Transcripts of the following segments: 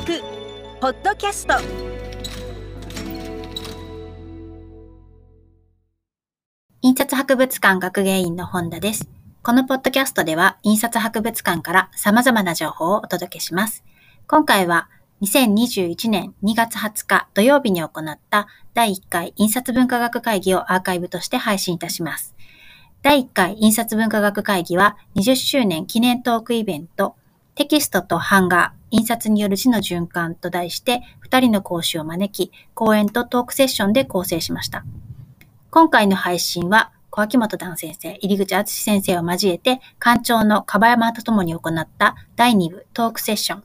学ポッドキャスト。印刷博物館学芸員の本田です。このポッドキャストでは印刷博物館から様々な情報をお届けします。今回は2021年2月20日土曜日に行った第1回印刷文化学会議をアーカイブとして配信いたします。第1回印刷文化学会議は20周年記念トークイベントテキストと版画、印刷による字の循環と題して2人の講師を招き、講演とトークセッションで構成しました。今回の配信は小秋元段先生、入口敦先生を交えて、館長の樺山と共に行った第2部トークセッション、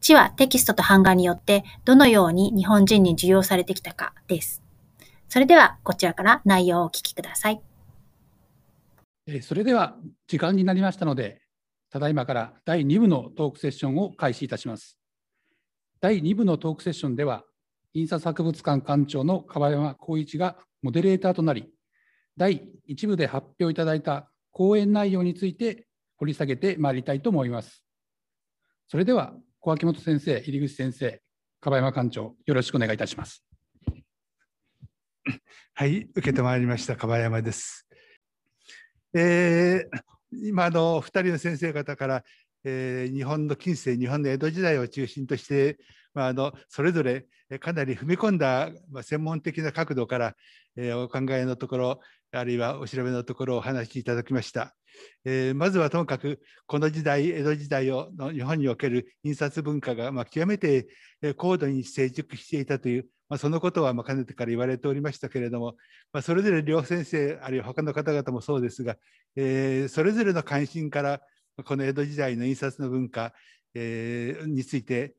地はテキストと版画によってどのように日本人に受容されてきたかです。それではこちらから内容をお聞きください。それでは時間になりましたので、ただいまから第2部のトークセッションを開始いたします。第2部のトークセッションでは、印刷博物館館長の樺山光一がモデレーターとなり、第1部で発表いただいた講演内容について掘り下げてまいりたいと思います。それでは小秋元先生、入口先生、樺山館長、よろしくお願いいたします。はい、受けてまいりました、樺山です。えー、今の2人の先生方から、えー、日本の近世、日本の江戸時代を中心として、まあ、あのそれぞれかなり踏み込んだ、まあ、専門的な角度から、えー、お考えのところ、あるいはお調べのところをお話しいただきました。えー、まずはともかくこの時代江戸時代をの日本における印刷文化が、まあ、極めて高度に成熟していたという、まあ、そのことはまかねてから言われておりましたけれども、まあ、それぞれ両先生あるいは他の方々もそうですが、えー、それぞれの関心からこの江戸時代の印刷の文化、えー、について、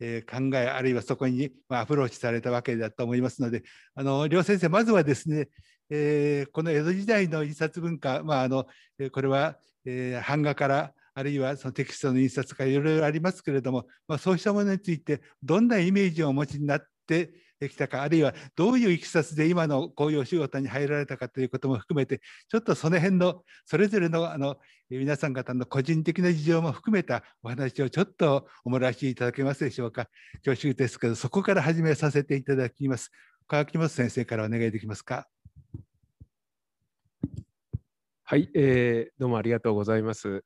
え、考えあるいはそこに、アプローチされたわけだと思いますのであの両先生まずはですねえー、この江戸時代の印刷文化、まあ、あのこれは、えー、版画からあるいはそのテキストの印刷からいろいろありますけれども、まあ、そうしたものについてどんなイメージをお持ちになっててきたかあるいはどういういきさつで今のこういうお仕事に入られたかということも含めてちょっとその辺のそれぞれのあの皆さん方の個人的な事情も含めたお話をちょっとおもらしいただけますでしょうか？恐縮ですけどそこから始めさせていただきます川木本先生からお願いできますか？はい、えー、どうもありがとうございます。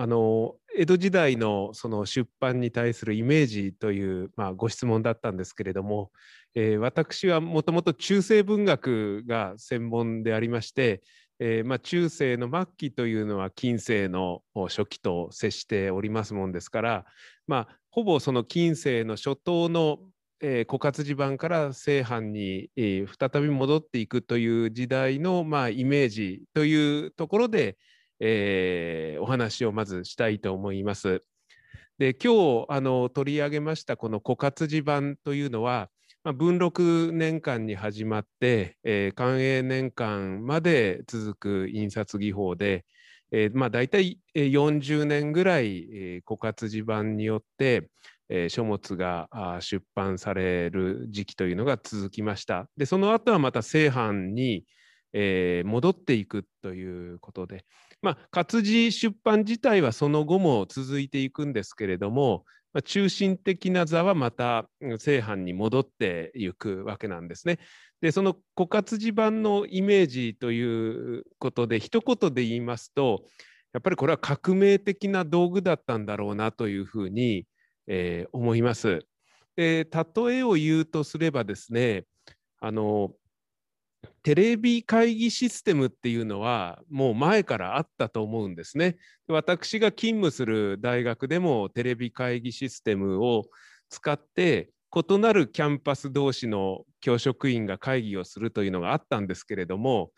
あの江戸時代のその出版に対するイメージという、まあ、ご質問だったんですけれども、えー、私はもともと中世文学が専門でありまして、えー、まあ、中世の末期というのは近世の初期と接しておりますもんですから、まあ、ほぼその近世の初頭のえー、枯渇地盤から西藩に、えー、再び戻っていくという時代の、まあ、イメージというところで、えー、お話をまずしたいと思います。で今日あの取り上げましたこの枯渇地盤というのは、まあ、文禄年間に始まって、えー、寛永年間まで続く印刷技法で、えーまあ、大体40年ぐらい、えー、枯渇地盤によって、えー、書物が出版される時期というのが続きました。でその後はまた正版に、えー、戻っていくということで、まあ、活字出版自体はその後も続いていくんですけれども、まあ、中心的な座はまた正版に戻っていくわけなんですね。でその枯渇字版のイメージということで一言で言いますとやっぱりこれは革命的な道具だったんだろうなというふうにえー、思います。で例えを言うとすればですねあのテレビ会議システムっていうのはもう前からあったと思うんですね。私が勤務する大学でもテレビ会議システムを使って異なるキャンパス同士の教職員が会議をするというのがあったんですけれども、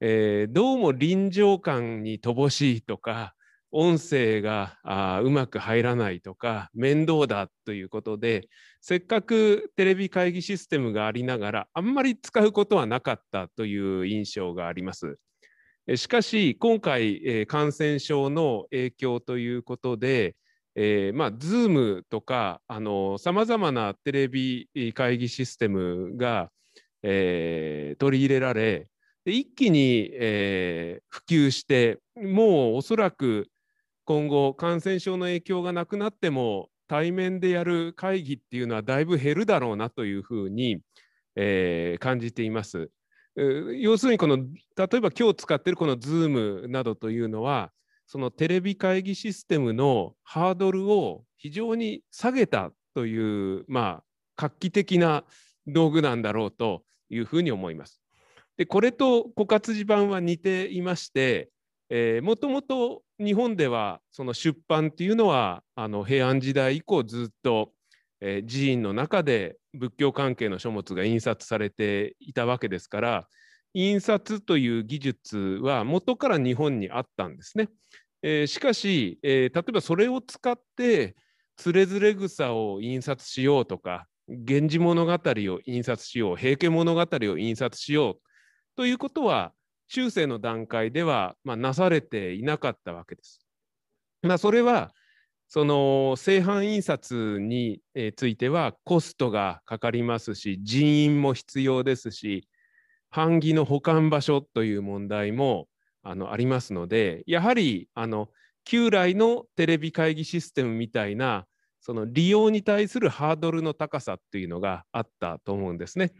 えー、どうも臨場感に乏しいとか音声があうまく入らないとか面倒だということでせっかくテレビ会議システムがありながらあんまり使うことはなかったという印象があります。しかし今回、え、感染症の影響ということで、えー、まあ、Zoom とかさまざまなテレビ会議システムが、えー、取り入れられで一気に、えー、普及してもうおそらく今後感染症の影響がなくなっても対面でやる会議っていうのはだいぶ減るだろうなというふうに、えー、感じています。要するにこの例えば今日使ってるこの Zoom などというのはそのテレビ会議システムのハードルを非常に下げたというまあ画期的な道具なんだろうというふうに思います。でこれと枯渇地盤は似ていましてもともと日本ではその出版っていうのはあの平安時代以降ずっと、えー、寺院の中で仏教関係の書物が印刷されていたわけですから印刷という技術は元から日本にあったんですね。えー、しかし、えー、例えばそれを使ってつれづれ草を印刷しようとか源氏物語を印刷しよう平家物語を印刷しようということは中世の段階では、まあ、なされていなかったわけです。まあ、それはその製版印刷についてはコストがかかりますし人員も必要ですし版木の保管場所という問題もあのありますのでやはりあの旧来のテレビ会議システムみたいなその利用に対するハードルの高さっていうのがあったと思うんですね。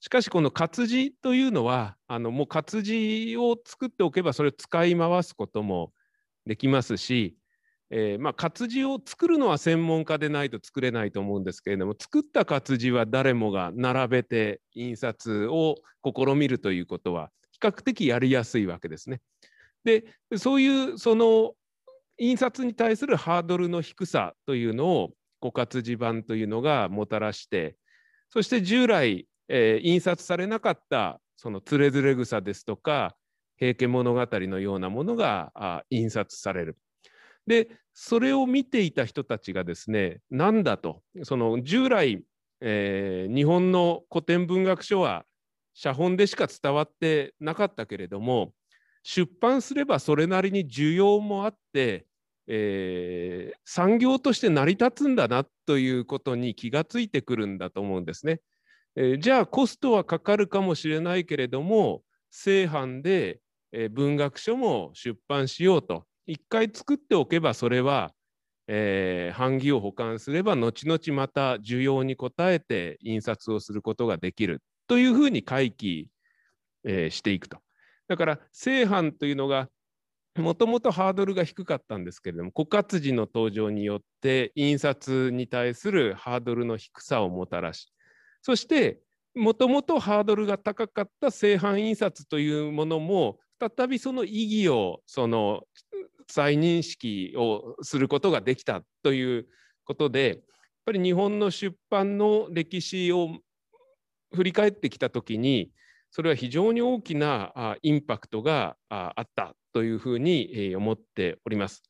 しかしこの活字というのはあのもう活字を作っておけばそれを使い回すこともできますし、えー、まあ、活字を作るのは専門家でないと作れないと思うんですけれども作った活字は誰もが並べて印刷を試みるということは比較的やりやすいわけですね。でそういうその印刷に対するハードルの低さというのを枯渇地盤というのがもたらしてそして従来、えー、印刷されなかったそのつれづれ草ですとか平家物語のようなものがあ印刷される。でそれを見ていた人たちがですねなんだとその従来、えー、日本の古典文学書は写本でしか伝わってなかったけれども出版すればそれなりに需要もあって、えー、産業として成り立つんだなということに気がついてくるんだと思うんですね。え、じゃあコストはかかるかもしれないけれども正版で、え、文学書も出版しようと一回作っておけばそれは、えー、版木を保管すれば後々また需要に応えて印刷をすることができるというふうに回帰、えー、していくと。だから正版というのがもともとハードルが低かったんですけれども枯渇時の登場によって印刷に対するハードルの低さをもたらしそしてもともとハードルが高かった正版印刷というものも再びその意義をその再認識をすることができたということでやっぱり日本の出版の歴史を振り返ってきた時にそれは非常に大きなインパクトがあったというふうに思っております。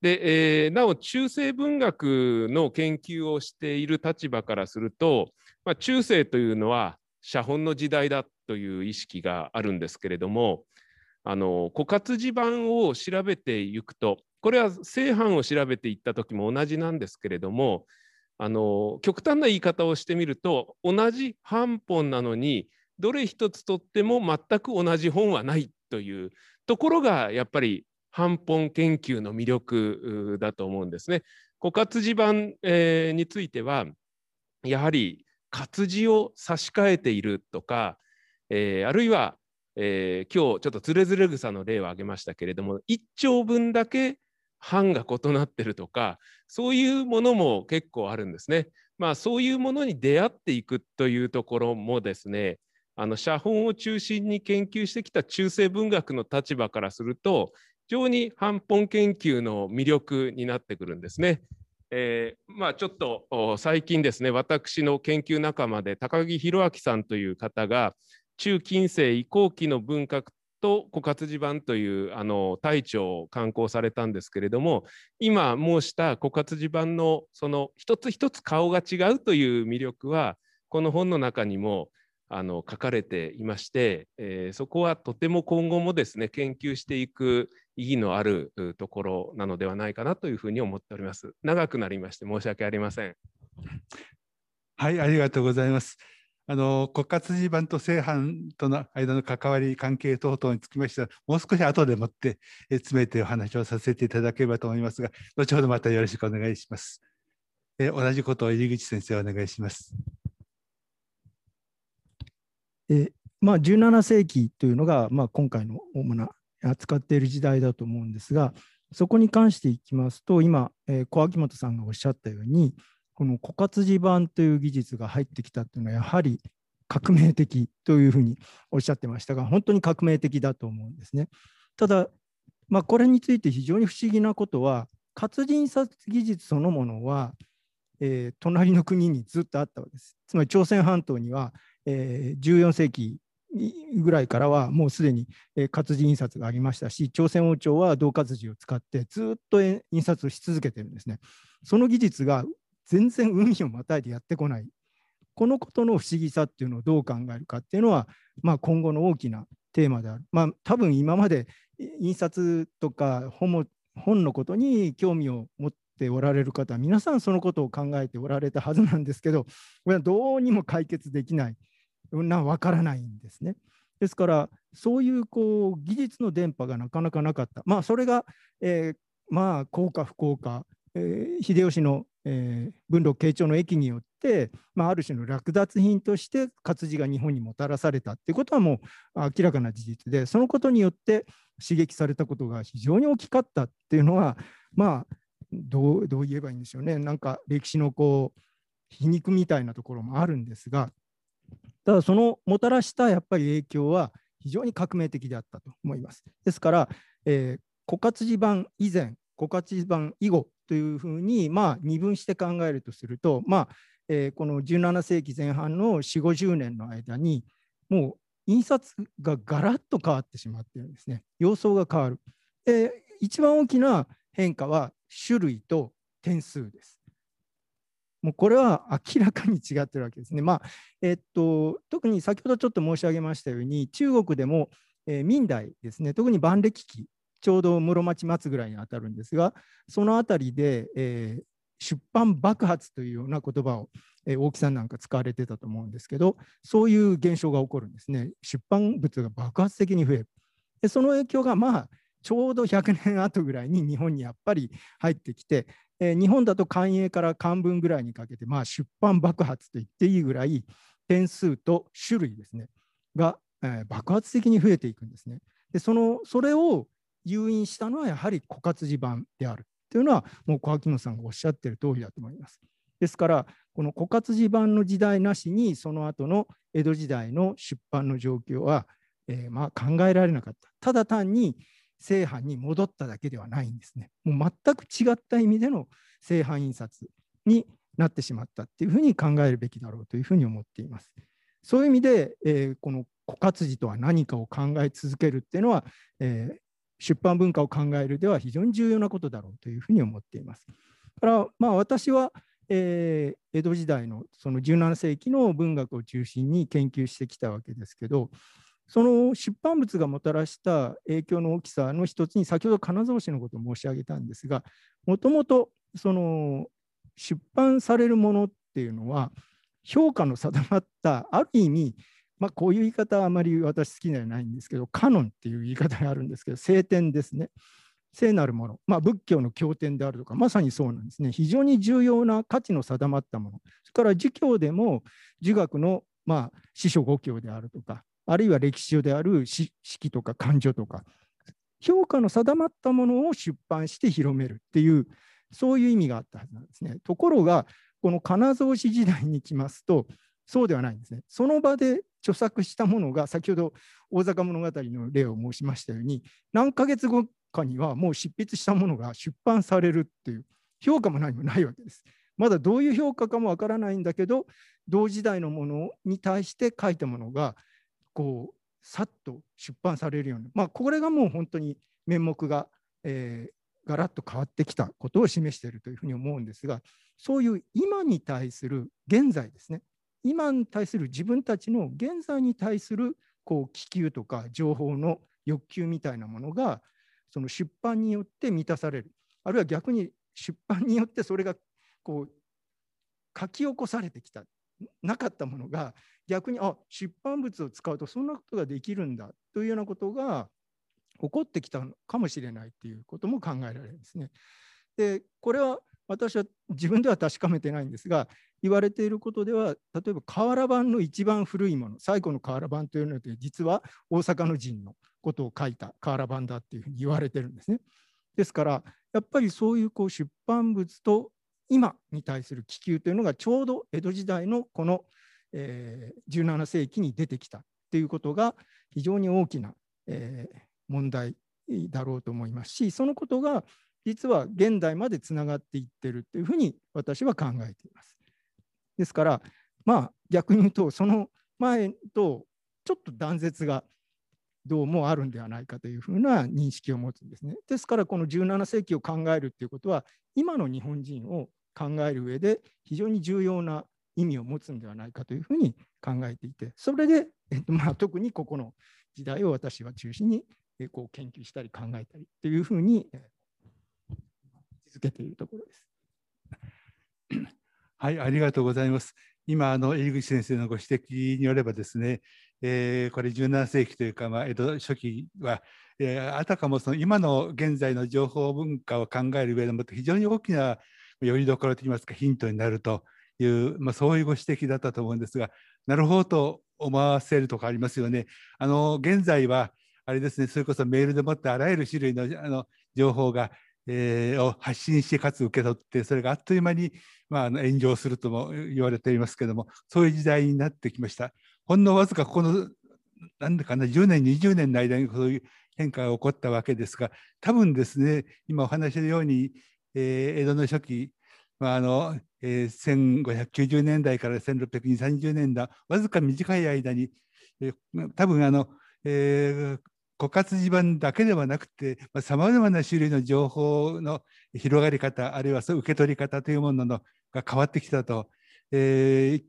で、え、なお中世文学の研究をしている立場からすると、まあ、中世というのは写本の時代だという意識があるんですけれどもあの枯渇地盤を調べていくとこれは正版を調べていった時も同じなんですけれどもあの極端な言い方をしてみると同じ版本なのにどれ一つとっても全く同じ本はないというところがやっぱり版本研究の魅力だと思うんですね。枯渇地盤、えー、についてはやはり活字を差し替えているとか、えー、あるいは、えー、今日ちょっとつれづれ草の例を挙げましたけれども一丁分だけ版が異なってるとかそういうものも結構あるんですね。まあそういうものに出会っていくというところもですねあの写本を中心に研究してきた中世文学の立場からすると非常に版本研究の魅力になってくるんですね。えー、まあ、ちょっと最近ですね私の研究仲間で高木弘明さんという方が中近世移行期の文学と枯渇地盤というあの大著を刊行されたんですけれども今申した枯渇地盤のその一つ一つ顔が違うという魅力はこの本の中にもあの書かれていまして、えー、そこはとても今後もですね研究していく意義のあるところなのではないかなというふうに思っております。長くなりまして申し訳ありません。はい、ありがとうございます。あの国家地盤と正版との間の関わり関係等々につきましてはもう少し後でもって詰めてお話をさせていただければと思いますが後ほどまたよろしくお願いします。えー同じことを入口先生お願いします。えまあ、17世紀というのが、まあ、今回の主な扱っている時代だと思うんですが、そこに関していきますと、今、えー小秋元さんがおっしゃったように、この枯渇地盤という技術が入ってきたというのは、やはり革命的というふうにおっしゃってましたが、本当に革命的だと思うんですね。ただ、まあ、これについて非常に不思議なことは、活字印刷技術そのものは、えー隣の国にずっとあったわけです。つまり朝鮮半島には、えー14世紀ぐらいからはもうすでにえ活字印刷がありましたし、朝鮮王朝は銅活字を使ってずっと印刷をし続けてるんですね。その技術が全然海をまたいでやってこない。このことの不思議さっていうのをどう考えるかっていうのは、まあ、今後の大きなテーマである。まあ、多分今までえ印刷とか本も本のことに興味を持っておられる方皆さんそのことを考えておられたはずなんですけどこれはどうにも解決できないなわからないんですね。ですからそういうこう技術の電波がなかなかなかった。まあそれが、えーまあ幸か不幸か、えー秀吉の、えー文禄慶長の駅によって、まあ、ある種の略奪品として活字が日本にもたらされたっていうことはもう明らかな事実でそのことによって刺激されたことが非常に大きかったっていうのはまあどうどう言えばいいんでしょうねなんか歴史のこう皮肉みたいなところもあるんですがただそのもたらしたやっぱり影響は非常に革命的であったと思います。ですから、えー枯渇地盤以前枯渇地盤以後というふうに、まあ、二分して考えるとすると、まあえーこの17世紀前半の4 5 0年の間にもう印刷がガラッと変わってしまっているんですね。様相が変わる。で一番大きな変化は種類と点数です。もうこれは明らかに違ってるわけですね。まあえっと、特に先ほどちょっと申し上げましたように、中国でも、えー明代ですね、特に万暦期、ちょうど室町末ぐらいに当たるんですが、そのあたりで、えー出版爆発というような言葉を、えー大木さんなんか使われてたと思うんですけど、そういう現象が起こるんですね。出版物が爆発的に増える。でその影響が、まあ、ちょうど100年後ぐらいに日本にやっぱり入ってきて、えー日本だと官営から漢文ぐらいにかけて、まあ、出版爆発と言っていいぐらい、点数と種類ですね、が、えー爆発的に増えていくんですね。で、その、それを誘引したのはやはり枯渇地盤であるというのは、もう小秋野さんがおっしゃってる通りだと思います。ですから、この枯渇地盤の時代なしに、その後の江戸時代の出版の状況は、えーまあ、考えられなかった。ただ単に正版に戻っただけではないんですね。もう全く違った意味での正版印刷になってしまったっていうふうに考えるべきだろうというふうに思っています。そういう意味で、えーこの枯渇時とは何かを考え続けるっていうのは、えー出版文化を考えるでは非常に重要なことだろうというふうに思っています。だから、まあ、私は、えー江戸時代のその17世紀の文学を中心に研究してきたわけですけど、その出版物がもたらした影響の大きさの一つに、先ほど金沢市のことを申し上げたんですが、もともとその出版されるものっていうのは、評価の定まった、ある意味、まあ、こういう言い方はあまり私好きではないんですけど、カノンっていう言い方があるんですけど、聖典ですね。聖なるもの、まあ、仏教の経典であるとか、まさにそうなんですね。非常に重要な価値の定まったもの。それから儒教でも、儒学の、まあ、四書五経であるとか、あるいは歴史書である史式とか漢書とか、評価の定まったものを出版して広めるっていう、そういう意味があったはずなんですね。ところが、この金蔵氏時代に来ますと、そうではないんですね。その場で著作したものが、先ほど大坂物語の例を申しましたように、何ヶ月後かにはもう執筆したものが出版されるっていう、評価も何もないわけです。まだどういう評価かもわからないんだけど、同時代のものに対して書いたものが、こう、さっと出版されるように、まあ、これがもう本当に面目が、えーガラッと変わってきたことを示しているというふうに思うんですが、そういう今に対する現在ですね、今に対する自分たちの現在に対するこう気球とか情報の欲求みたいなものが、その出版によって満たされる、あるいは逆に出版によってそれがこう書き起こされてきた、なかったものが逆にあ出版物を使うとそんなことができるんだというようなことが起こってきたのかもしれないっていうことも考えられるんですね。でこれは私は自分では確かめてないんですが言われていることでは例えば瓦版の一番古いもの最古の瓦版というので実は大阪の陣のことを書いた瓦版だっていうふうに言われてるんですね。ですからやっぱりそういうこう出版物と今に対する気球というのがちょうど江戸時代のこの、え、17世紀に出てきたということが非常に大きな、え、問題だろうと思いますしそのことが実は現代までつながっていってるというふうに私は考えています。ですからまあ逆に言うとその前とちょっと断絶がどうもあるんではないかというふうな認識を持つんですね。ですからこの17世紀を考えるっていうことは今の日本人を考える上で非常に重要な意味を持つんではないかというふうに考えていてそれで、えっとまあ、特にここの時代を私は中心にこう研究したり考えたりというふうに続けているところです。はい、ありがとうございます。今、あの入口先生のご指摘によればですね、えー、これ17世紀というか、まあ、江戸初期は、えー、あたかもその今の現在の情報文化を考える上でも非常に大きなよりどころといいますかヒントになるという、まあ、そういうご指摘だったと思うんですがなるほどと思わせるところありますよね。あの現在はあれですねそれこそメールでもってあらゆる種類のあの情報が、えー、を発信してかつ受け取ってそれがあっという間に、まあ、炎上するとも言われていますけどもそういう時代になってきました。ほんのわずかこのなんだかな10年20年の間にそういう変化が起こったわけですが多分ですね今お話しのように、えー、江戸の初期、まああのえー、1590年代から1630年代わずか短い間に、えー、多分あの、えー、枯渇地盤だけではなくてさまざ、まな種類の情報の広がり方あるいはそう受け取り方というもののが変わってきたと、えー、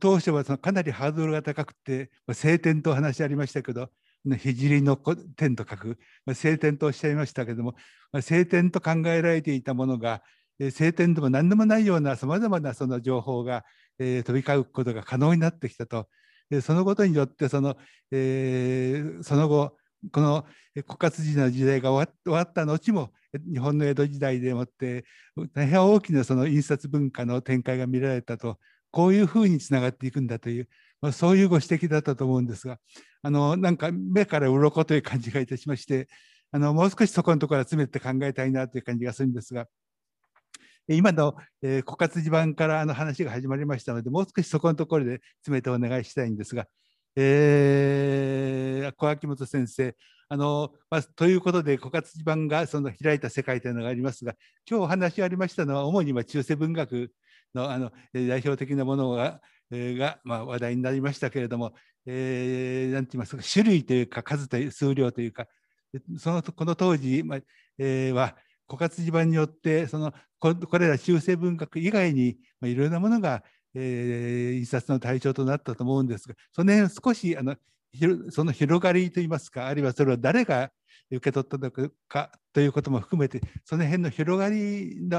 当初はそのかなりハードルが高くて晴天と話ありましたけど聖の天と書く晴天とおっしゃいましたけども晴天と考えられていたものが晴天でも何でもないようなさまざまなその情報が、飛び交うことが可能になってきたと。そのことによってその、えー、その後この枯渇時の時代が終わった後も日本の江戸時代でもって大変大きなその印刷文化の展開が見られたとこういうふうにつながっていくんだという、まあ、そういうご指摘だったと思うんですがあのなんか目から鱗という感じがいたしましてあのもう少しそこのところは詰めて考えたいなという感じがするんですが今の、えー、枯渇地盤からあの話が始まりましたのでもう少しそこのところで詰めてお願いしたいんですが、えー、小秋元先生あのまあ、ということで枯渇地盤がその開いた世界というのがありますが今日お話ありましたのは主に中世文学のあの代表的なものがが、まあ、話題になりましたけれども、えー、て言いますか種類というか数という数量というかそのこの当時、まあえー、は枯渇地盤によってそのこれら中世文学以外に、まあ、いろいろなものが、えー、印刷の対象となったと思うんですがその辺少しあのその広がりといいますかあるいはそれを誰が受け取ったのかということも含めてその辺の広がりに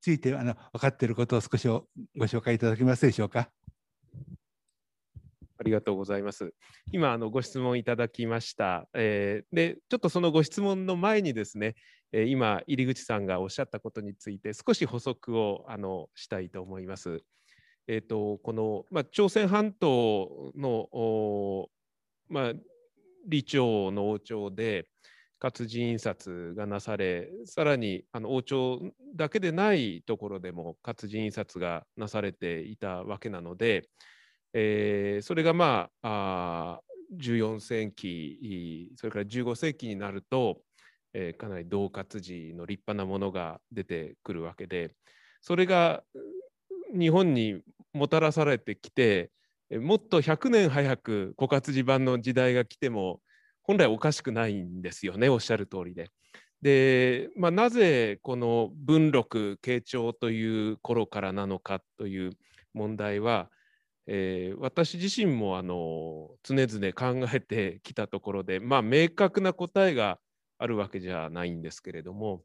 ついてあの分かっていることを少しご紹介いただけますでしょうか？ありがとうございます。今あのご質問いただきました。えー、でちょっとそのご質問の前にですね、えー、今入口さんがおっしゃったことについて少し補足をあのしたいと思います。えーと、この、まあ、朝鮮半島の、まあ、李朝の王朝で、活字印刷がなされさらにあの王朝だけでないところでも活字印刷がなされていたわけなので、えー、それがまああ14世紀それから15世紀になると、えー、かなり同活字の立派なものが出てくるわけでそれが日本にもたらされてきてもっと100年早く枯渇字版の時代が来ても本来おかしくないんですよねおっしゃる通りで。で、まあ、なぜこの文禄慶長という頃からなのかという問題は、えー、私自身もあの常々考えてきたところで、まあ、明確な答えがあるわけじゃないんですけれども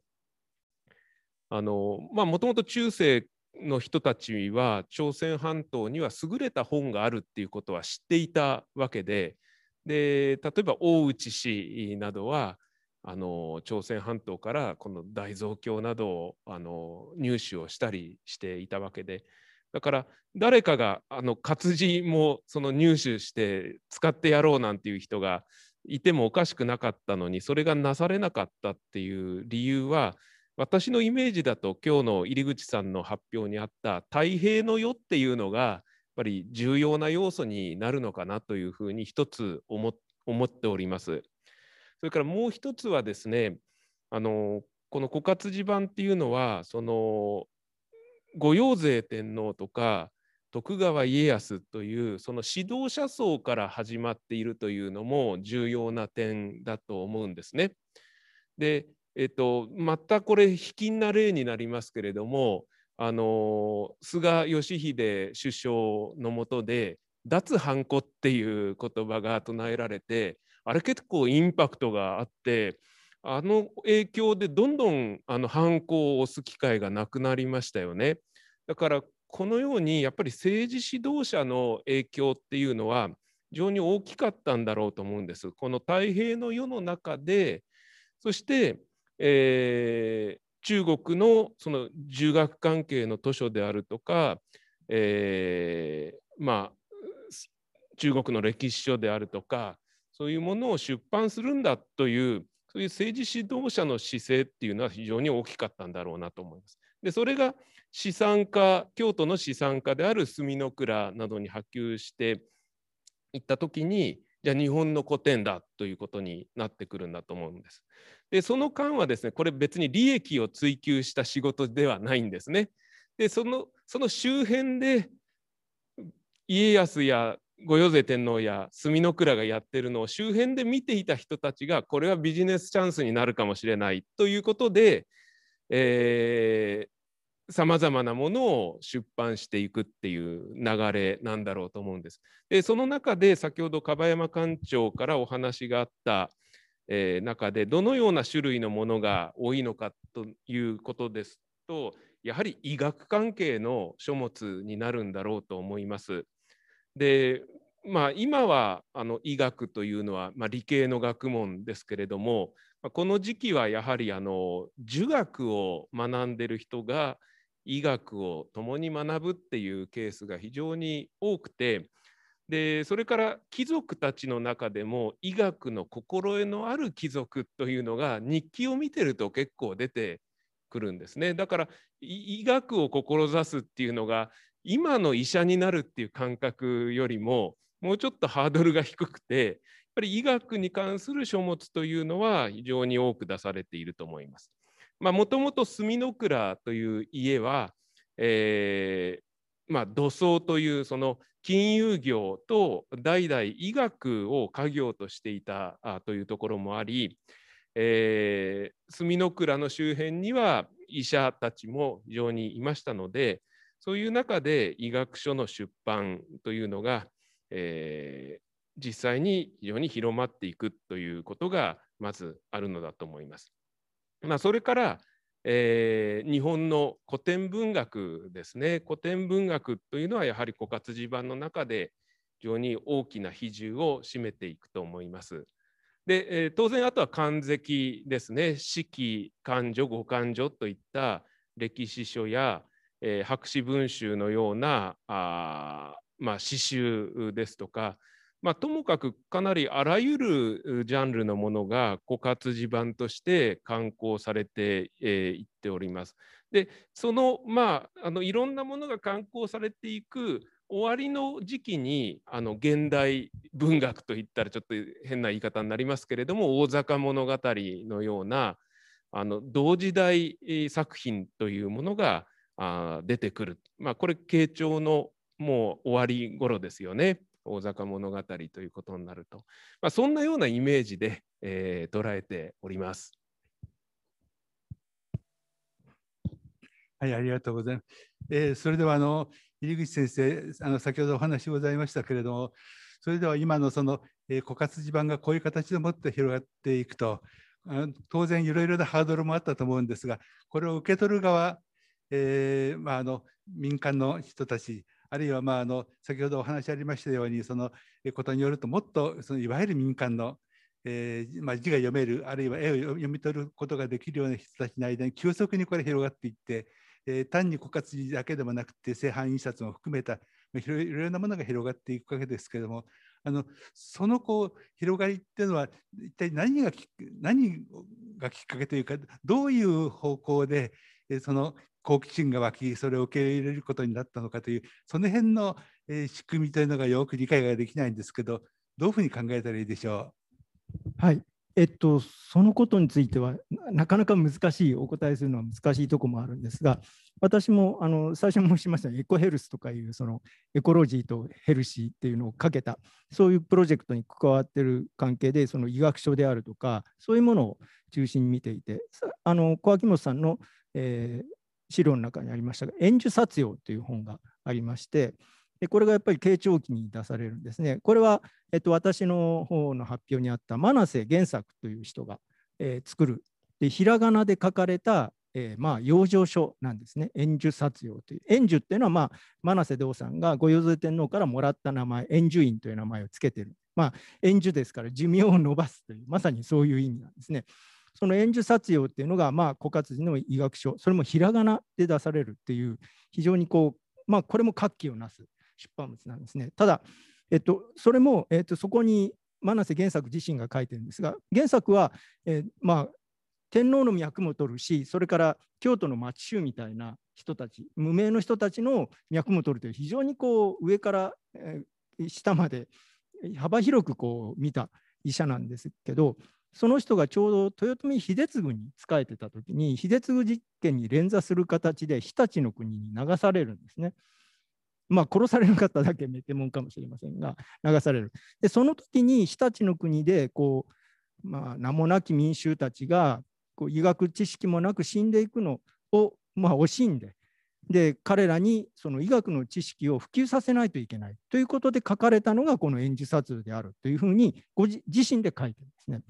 もともと中世の人たちは朝鮮半島には優れた本があるっていうことは知っていたわけでで例えば大内氏などは、あの朝鮮半島からこの大蔵経などをあの入手をしたりしていたわけで。だから誰かがあの活字もその入手して使ってやろうなんていう人がいてもおかしくなかったのにそれがなされなかったっていう理由は私のイメージだと今日の入口さんの発表にあった太平の世っていうのがぱり重要な要素になるのかなというふうに一つ思っております。それからもう一つはですねあのこの枯渇地盤っていうのはその御用税天皇とか徳川家康というその指導者層から始まっているというのも重要な点だと思うんですね。で、えっと、またこれ卑近な例になりますけれどもあの菅義偉首相のもとで脱ハンコっていう言葉が唱えられてあれ結構インパクトがあってあの影響でどんどんあのハンコを押す機会がなくなりましたよね。だからこのようにやっぱり政治指導者の影響っていうのは非常に大きかったんだろうと思うんです。この太平の世の中でそして、え、中国のその儒学関係の図書であるとか、えー、まあ中国の歴史書であるとかそういうものを出版するんだというそういう政治指導者の姿勢っていうのは非常に大きかったんだろうなと思います。でそれが資産家京都の資産家である墨の蔵などに波及していった時にじゃあ日本の古典だということになってくるんだと思うんです。でその間はですねこれ別に利益を追求した仕事ではないんですね。でそのその周辺で家康や御用税天皇や墨の蔵がやってるのを周辺で見ていた人たちがこれはビジネスチャンスになるかもしれないということで、さまざまなものを出版していくっていう流れなんだろうと思うんです。でその中で先ほど樺山館長からお話があった、えー、中でどのような種類のものが多いのかということですとやはり医学関係の書物になるんだろうと思います。でまあ、今はあの医学というのは、まあ、理系の学問ですけれどもこの時期はやはりあの儒学を学んでる人が医学を共に学ぶっていうケースが非常に多くてでそれから貴族たちの中でも医学の心得のある貴族というのが日記を見てると結構出てくるんですねだから医学を志すっていうのが今の医者になるっていう感覚よりももうちょっとハードルが低くてやっぱり医学に関する書物というのは非常に多く出されていると思います。もともと墨の倉という家は、えー、まあ、土葬というその金融業と代々医学を家業としていたというところもあり、えー、墨の倉の周辺には医者たちも非常にいましたのでそういう中で医学書の出版というのが、えー、実際に非常に広まっていくということがまずあるのだと思います。まあ、それから、えー、日本の古典文学ですね古典文学というのはやはり枯渇地盤の中で非常に大きな比重を占めていくと思います。で、えー、当然あとは漢石ですね四季漢序五漢序といった歴史書や、えー、博士文集のようなあ、まあ、詩集ですとかまあ、ともかくかなりあらゆるジャンルのものが枯渇地盤として刊行されてい、えー、っております。でそのまああのいろんなものが刊行されていく終わりの時期にあの現代文学といったらちょっと変な言い方になりますけれども大坂物語のようなあの同時代作品というものがあ出てくる、まあ、これ慶長のもう終わり頃ですよね。大坂物語ということになると、まあ、そんなようなイメージで、えー、捉えております。はい、ありがとうございます。えー、それではあの入口先生、あの先ほどお話ございましたけれども、それでは今のその、えー、枯渇地盤がこういう形でもって広がっていくと、あの当然いろいろなハードルもあったと思うんですが、これを受け取る側、えーまあ、あの民間の人たち、あるいはまああの先ほどお話ありましたようにそのことによるともっとそのいわゆる民間のえーまあ、字が読めるあるいは絵を読み取ることができるような人たちの間に急速にこれ広がっていってえー、単に枯渇時だけでもなくて正版印刷も含めたいろいろなものが広がっていくわけですけれどもあのそのこう広がりっていうのは一体何が何がきっかけというかどういう方向で、えー、その好奇心が湧きそれを受け入れることになったのかというその辺の、えー、仕組みというのがよく理解ができないんですけどどういうふうに考えたらいいでしょう？はいえっと、そのことについてはなかなか難しいお答えするのは難しいとこもあるんですが私もあの最初申しましたエコヘルスとかいうそのエコロジーとヘルシーっていうのをかけたそういうプロジェクトに関わってる関係でその医学書であるとかそういうものを中心に見ていてあの小秋元さんの、えー、資料の中にありましたが「演樹殺用」という本がありましてでこれがやっぱり慶長期に出されるんですね。これは、えっと、私の方の発表にあった真瀬原作という人が、えー、作るでひらがなで書かれた、えー、まあ養生書なんですね。円寿殺用という。円寿っていうのは、まあ、真瀬道さんが御用添天皇からもらった名前、円寿院という名前をつけてる。まあ、円寿ですから寿命を延ばすという、まさにそういう意味なんですね。その円寿殺用っていうのが、まあ、枯渇時の医学書、それもひらがなで出されるっていう、非常にこう、まあ、これも活気をなす出版物なんですね。ただ、えっと、それも、えっと、そこに真瀬原作自身が書いてるんですが、原作は、えー、まあ、天皇の脈も取るし、それから京都の町衆みたいな人たち、無名の人たちの脈も取るという、非常にこう上から、えー、下まで幅広くこう見た医者なんですけど、その人がちょうど豊臣秀次に仕えてた時に、秀次実験に連座する形で日立の国に流されるんですね。まあ、殺されなかっただけメテモンかもしれませんが、流される。で、その時に日立の国で、こう、まあ、名もなき民衆たちが、こう医学知識もなく死んでいくのを、まあ、惜しんで、で、彼らにその医学の知識を普及させないといけないということで書かれたのが、この演じ撮影であるというふうに、ご自身で書いてるんですね。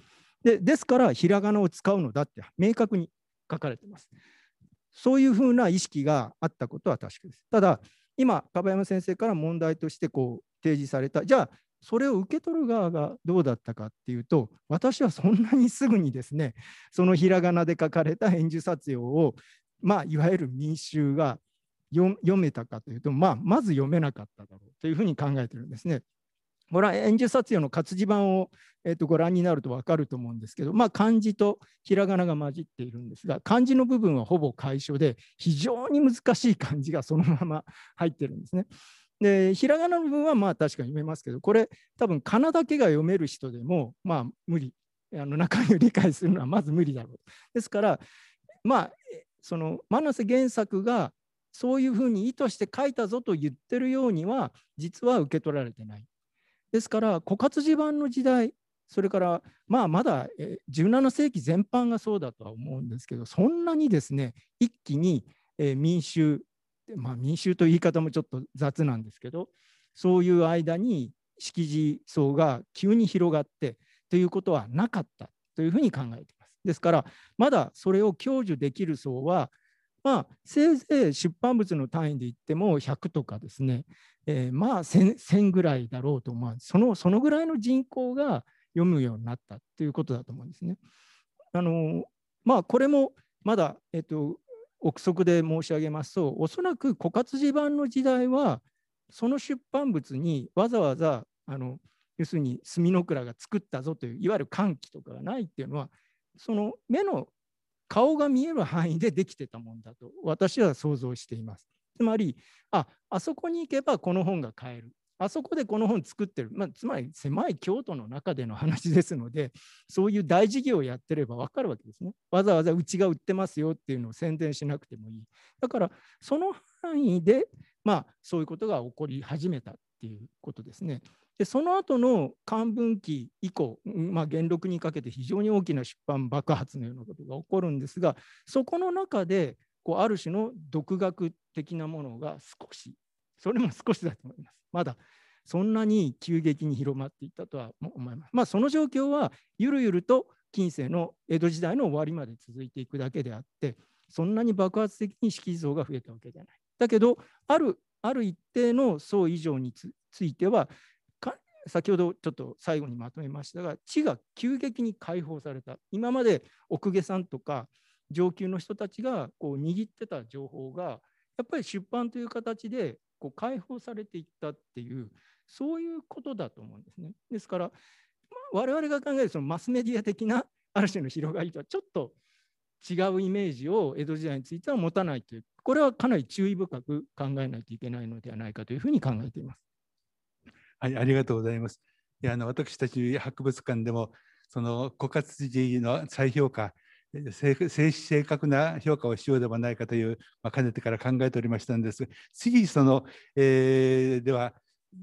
でですから、ひらがなを使うのだって明確に書かれています。そういうふうな意識があったことは確かです。ただ、今、樺山先生から問題としてこう提示された、じゃあ、それを受け取る側がどうだったかっていうと、私はそんなにすぐにですね、そのひらがなで書かれた返事撮用を、まあ、いわゆる民衆が読めたかというと、まあ、まず読めなかっただろうというふうに考えてるんですね。これは演説撮影の活字版を、えー、とご覧になると分かると思うんですけど、まあ、漢字とひらがなが混じっているんですが、漢字の部分はほぼ解消で、非常に難しい漢字がそのまま入ってるんですね。で、ひらがなの部分はまあ確かに読めますけど、これ、多分仮名だけが読める人でも、まあ無理、あの中身を理解するのはまず無理だろう。ですから、まあ、その真瀬原作がそういうふうに意図して書いたぞと言ってるようには、実は受け取られてない。ですから枯渇地盤の時代それからまあまだ17世紀全般がそうだとは思うんですけどそんなにですね一気に民衆まあ民衆という言い方もちょっと雑なんですけどそういう間に識字層が急に広がってということはなかったというふうに考えています。ですからまだそれを享受できる層はまあ、せいぜい出版物の単位で言っても100とかですね、えー、まあ 1000, 1000ぐらいだろうと思うそのそのぐらいの人口が読むようになったということだと思うんですね。あのまあ、これもまだ、えっと、憶測で申し上げますと、おそらく枯渇地盤の時代は、その出版物にわざわざあの要するに墨の倉が作ったぞといういわゆる歓喜とかがないっていうのはその目の顔が見える範囲でできてたもんだと私は想像しています。つまり、あ、あそこに行けばこの本が買える。あそこでこの本作ってる、まあ、つまり狭い京都の中での話ですので、そういう大事業をやってれば分かるわけですね。わざわざうちが売ってますよっていうのを宣伝しなくてもいい。だから、その範囲で、まあ、そういうことが起こり始めたっていうことですね。でその後の漢文期以降、まあ、元禄にかけて非常に大きな出版爆発のようなことが起こるんですがそこの中でこうある種の独学的なものが少しそれも少しだと思いますまだそんなに急激に広まっていったとは思います。まあ、その状況はゆるゆると近世の江戸時代の終わりまで続いていくだけであってそんなに爆発的に色像が増えたわけじゃない。だけどあるある一定の層以上については先ほどちょっと最後にまとめましたが地が急激に解放された今まで奥下さんとか上級の人たちがこう握ってた情報がやっぱり出版という形でこう解放されていったっていうそういうことだと思うんですね。ですから、まあ、我々が考えるそのマスメディア的なある種の広がりとはちょっと違うイメージを江戸時代については持たないというこれはかなり注意深く考えないといけないのではないかというふうに考えています。はい、ありがとうございます。いやあの私たち博物館でもその枯渇時の再評価正確な評価をしようではないかという、まあ、かねてから考えておりましたんですが次その、えー、では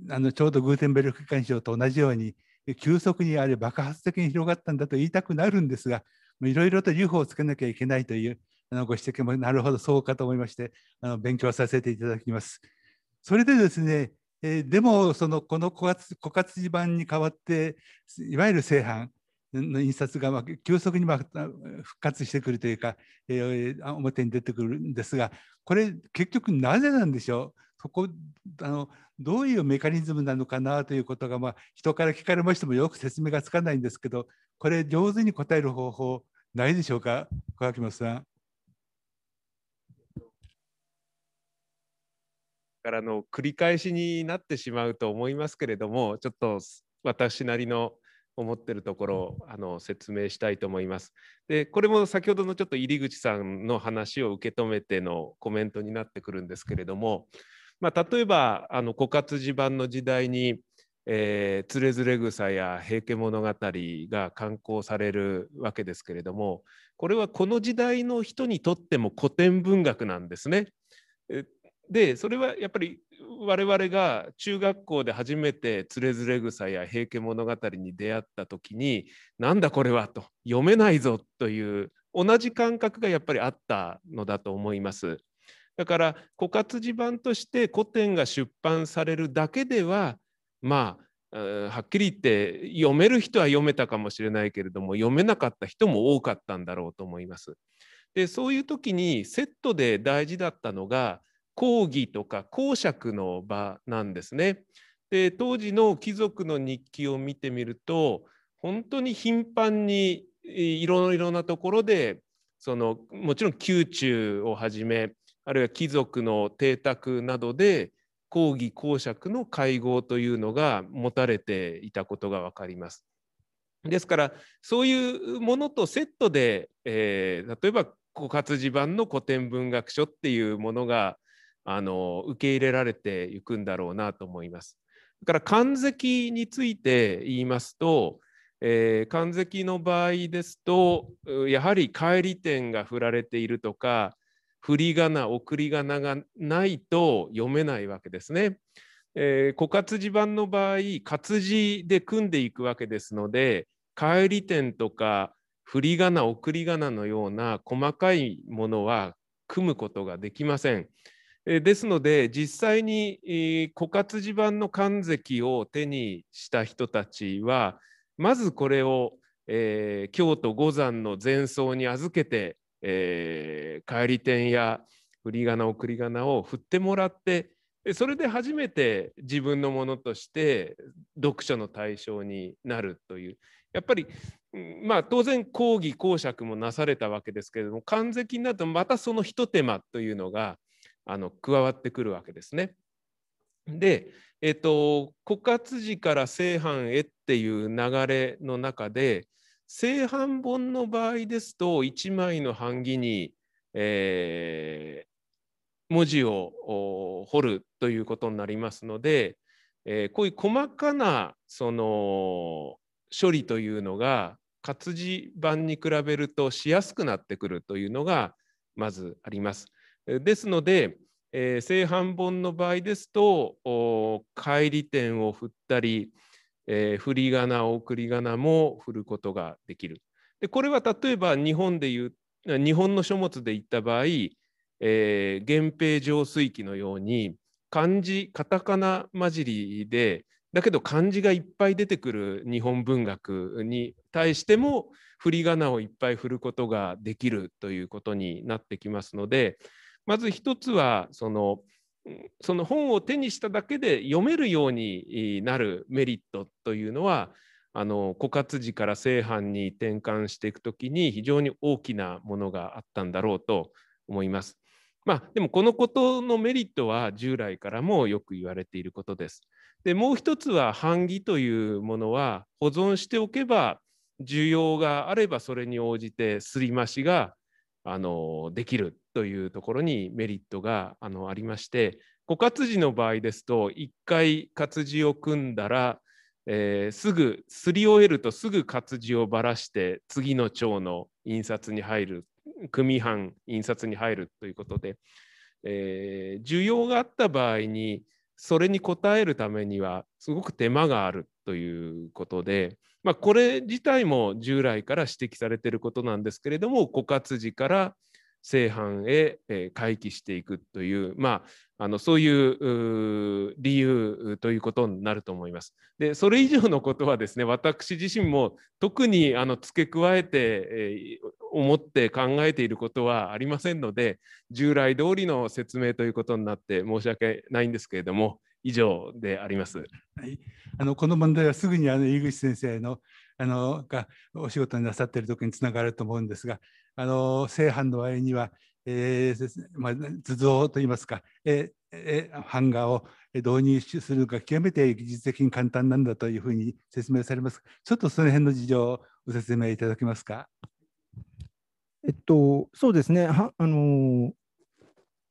あのちょうどグーテンベルク環境と同じように急速にあれ爆発的に広がったんだと言いたくなるんですがいろいろと UFO をつけなきゃいけないというあのご指摘もなるほどそうかと思いましてあの勉強させていただきます。それでですね、えー、でもそのこの枯渇枯渇地盤に代わっていわゆる正版の印刷が急速に復活してくるというか、えー、表に出てくるんですがこれ結局なぜなんでしょう？そこあのどういうメカニズムなのかなということが、まあ、人から聞かれましてもよく説明がつかないんですけどこれ上手に答える方法ないでしょうか？小垣本さん。からの繰り返しになってしまうと思いますけれどもちょっと私なりの思ってるところをあの説明したいと思います。でこれも先ほどのちょっと入口さんの話を受け止めてのコメントになってくるんですけれども、まあ、例えばあの枯渇地盤の時代にえー、つれづれ草や平家物語が刊行されるわけですけれどもこれはこの時代の人にとっても古典文学なんですね。でそれはやっぱり我々が中学校で初めて「つれづれ草」や「平家物語」に出会った時に「なんだこれは」と「読めないぞ」という同じ感覚がやっぱりあったのだと思います。だから枯渇地盤として古典が出版されるだけではまあはっきり言って読める人は読めたかもしれないけれども読めなかった人も多かったんだろうと思います。でそういう時にセットで大事だったのが講義とか講釈の場なんですね。で当時の貴族の日記を見てみると本当に頻繁にいろいろなところでそのもちろん宮中をはじめあるいは貴族の邸宅などで講義講釈の会合というのが持たれていたことが分かります。ですからそういうものとセットで、えー、例えば枯渇地盤の古典文学書っていうものがあの受け入れられていくんだろうなと思います。だから漢石について言いますと、えー、漢石の場合ですとやはり帰り点が振られているとか振り仮名送り仮名がないと読めないわけですね。えー、枯渇地盤の場合活字で組んでいくわけですので帰り点とか振り仮名送り仮名のような細かいものは組むことができません。ですので実際に枯渇地盤の漢石を手にした人たちはまずこれを、えー、京都五山の前奏に預けて、えー、帰り点や振り仮名送り仮名を振ってもらってそれで初めて自分のものとして読書の対象になるという。やっぱりまあ当然講義講釈もなされたわけですけれども漢石になるとまたその一手間というのがあの加わってくるわけですね。で、えっと、枯渇時から正版へっていう流れの中で正版本の場合ですと1枚の版木に、えー、文字を彫るということになりますので、えー、こういう細かなその処理というのが活字版に比べるとしやすくなってくるというのがまずあります。ですので、えー、正反本の場合ですと帰り点を振ったり、えー、振り仮名送り仮名も振ることができる。でこれは例えば日本でいう日本の書物で言った場合、えー、源平上水記のように漢字カタカナ混じりでだけど漢字がいっぱい出てくる日本文学に対しても振り仮名をいっぱい振ることができるということになってきますので、まず一つはそのその本を手にしただけで読めるようになるメリットというのはあの枯渇時から正版に転換していくときに非常に大きなものがあったんだろうと思います。まあ、でもこのことのメリットは従来からもよく言われていることです。でもう一つは版木というものは保存しておけば需要があればそれに応じてすり増しがあのできるというところにメリットがあのありまして枯渇時の場合ですと1回活字を組んだら、えー、すぐすり終えるとすぐ活字をばらして次の章の印刷に入る組版印刷に入るということで、えー、需要があった場合にそれに応えるためにはすごく手間があるということで、まあ、これ自体も従来から指摘されていることなんですけれども枯渇時から正版へえ回帰していくという、まあ、あのそういう理由ということになると思います。でそれ以上のことはですね私自身も特にあの付け加えて、えー、思って考えていることはありませんので従来通りの説明ということになって申し訳ないんですけれども以上であります。はい、あのこの問題はすぐにあの井口先生のあのがお仕事になさっている時につながると思うんですがあの正版の場合には、えーまあ、図像といいますか、えー、版画を導入するのが極めて技術的に簡単なんだというふうに説明されます。ちょっとその辺の事情をご説明いただけますか？えっと、そうですね、はあの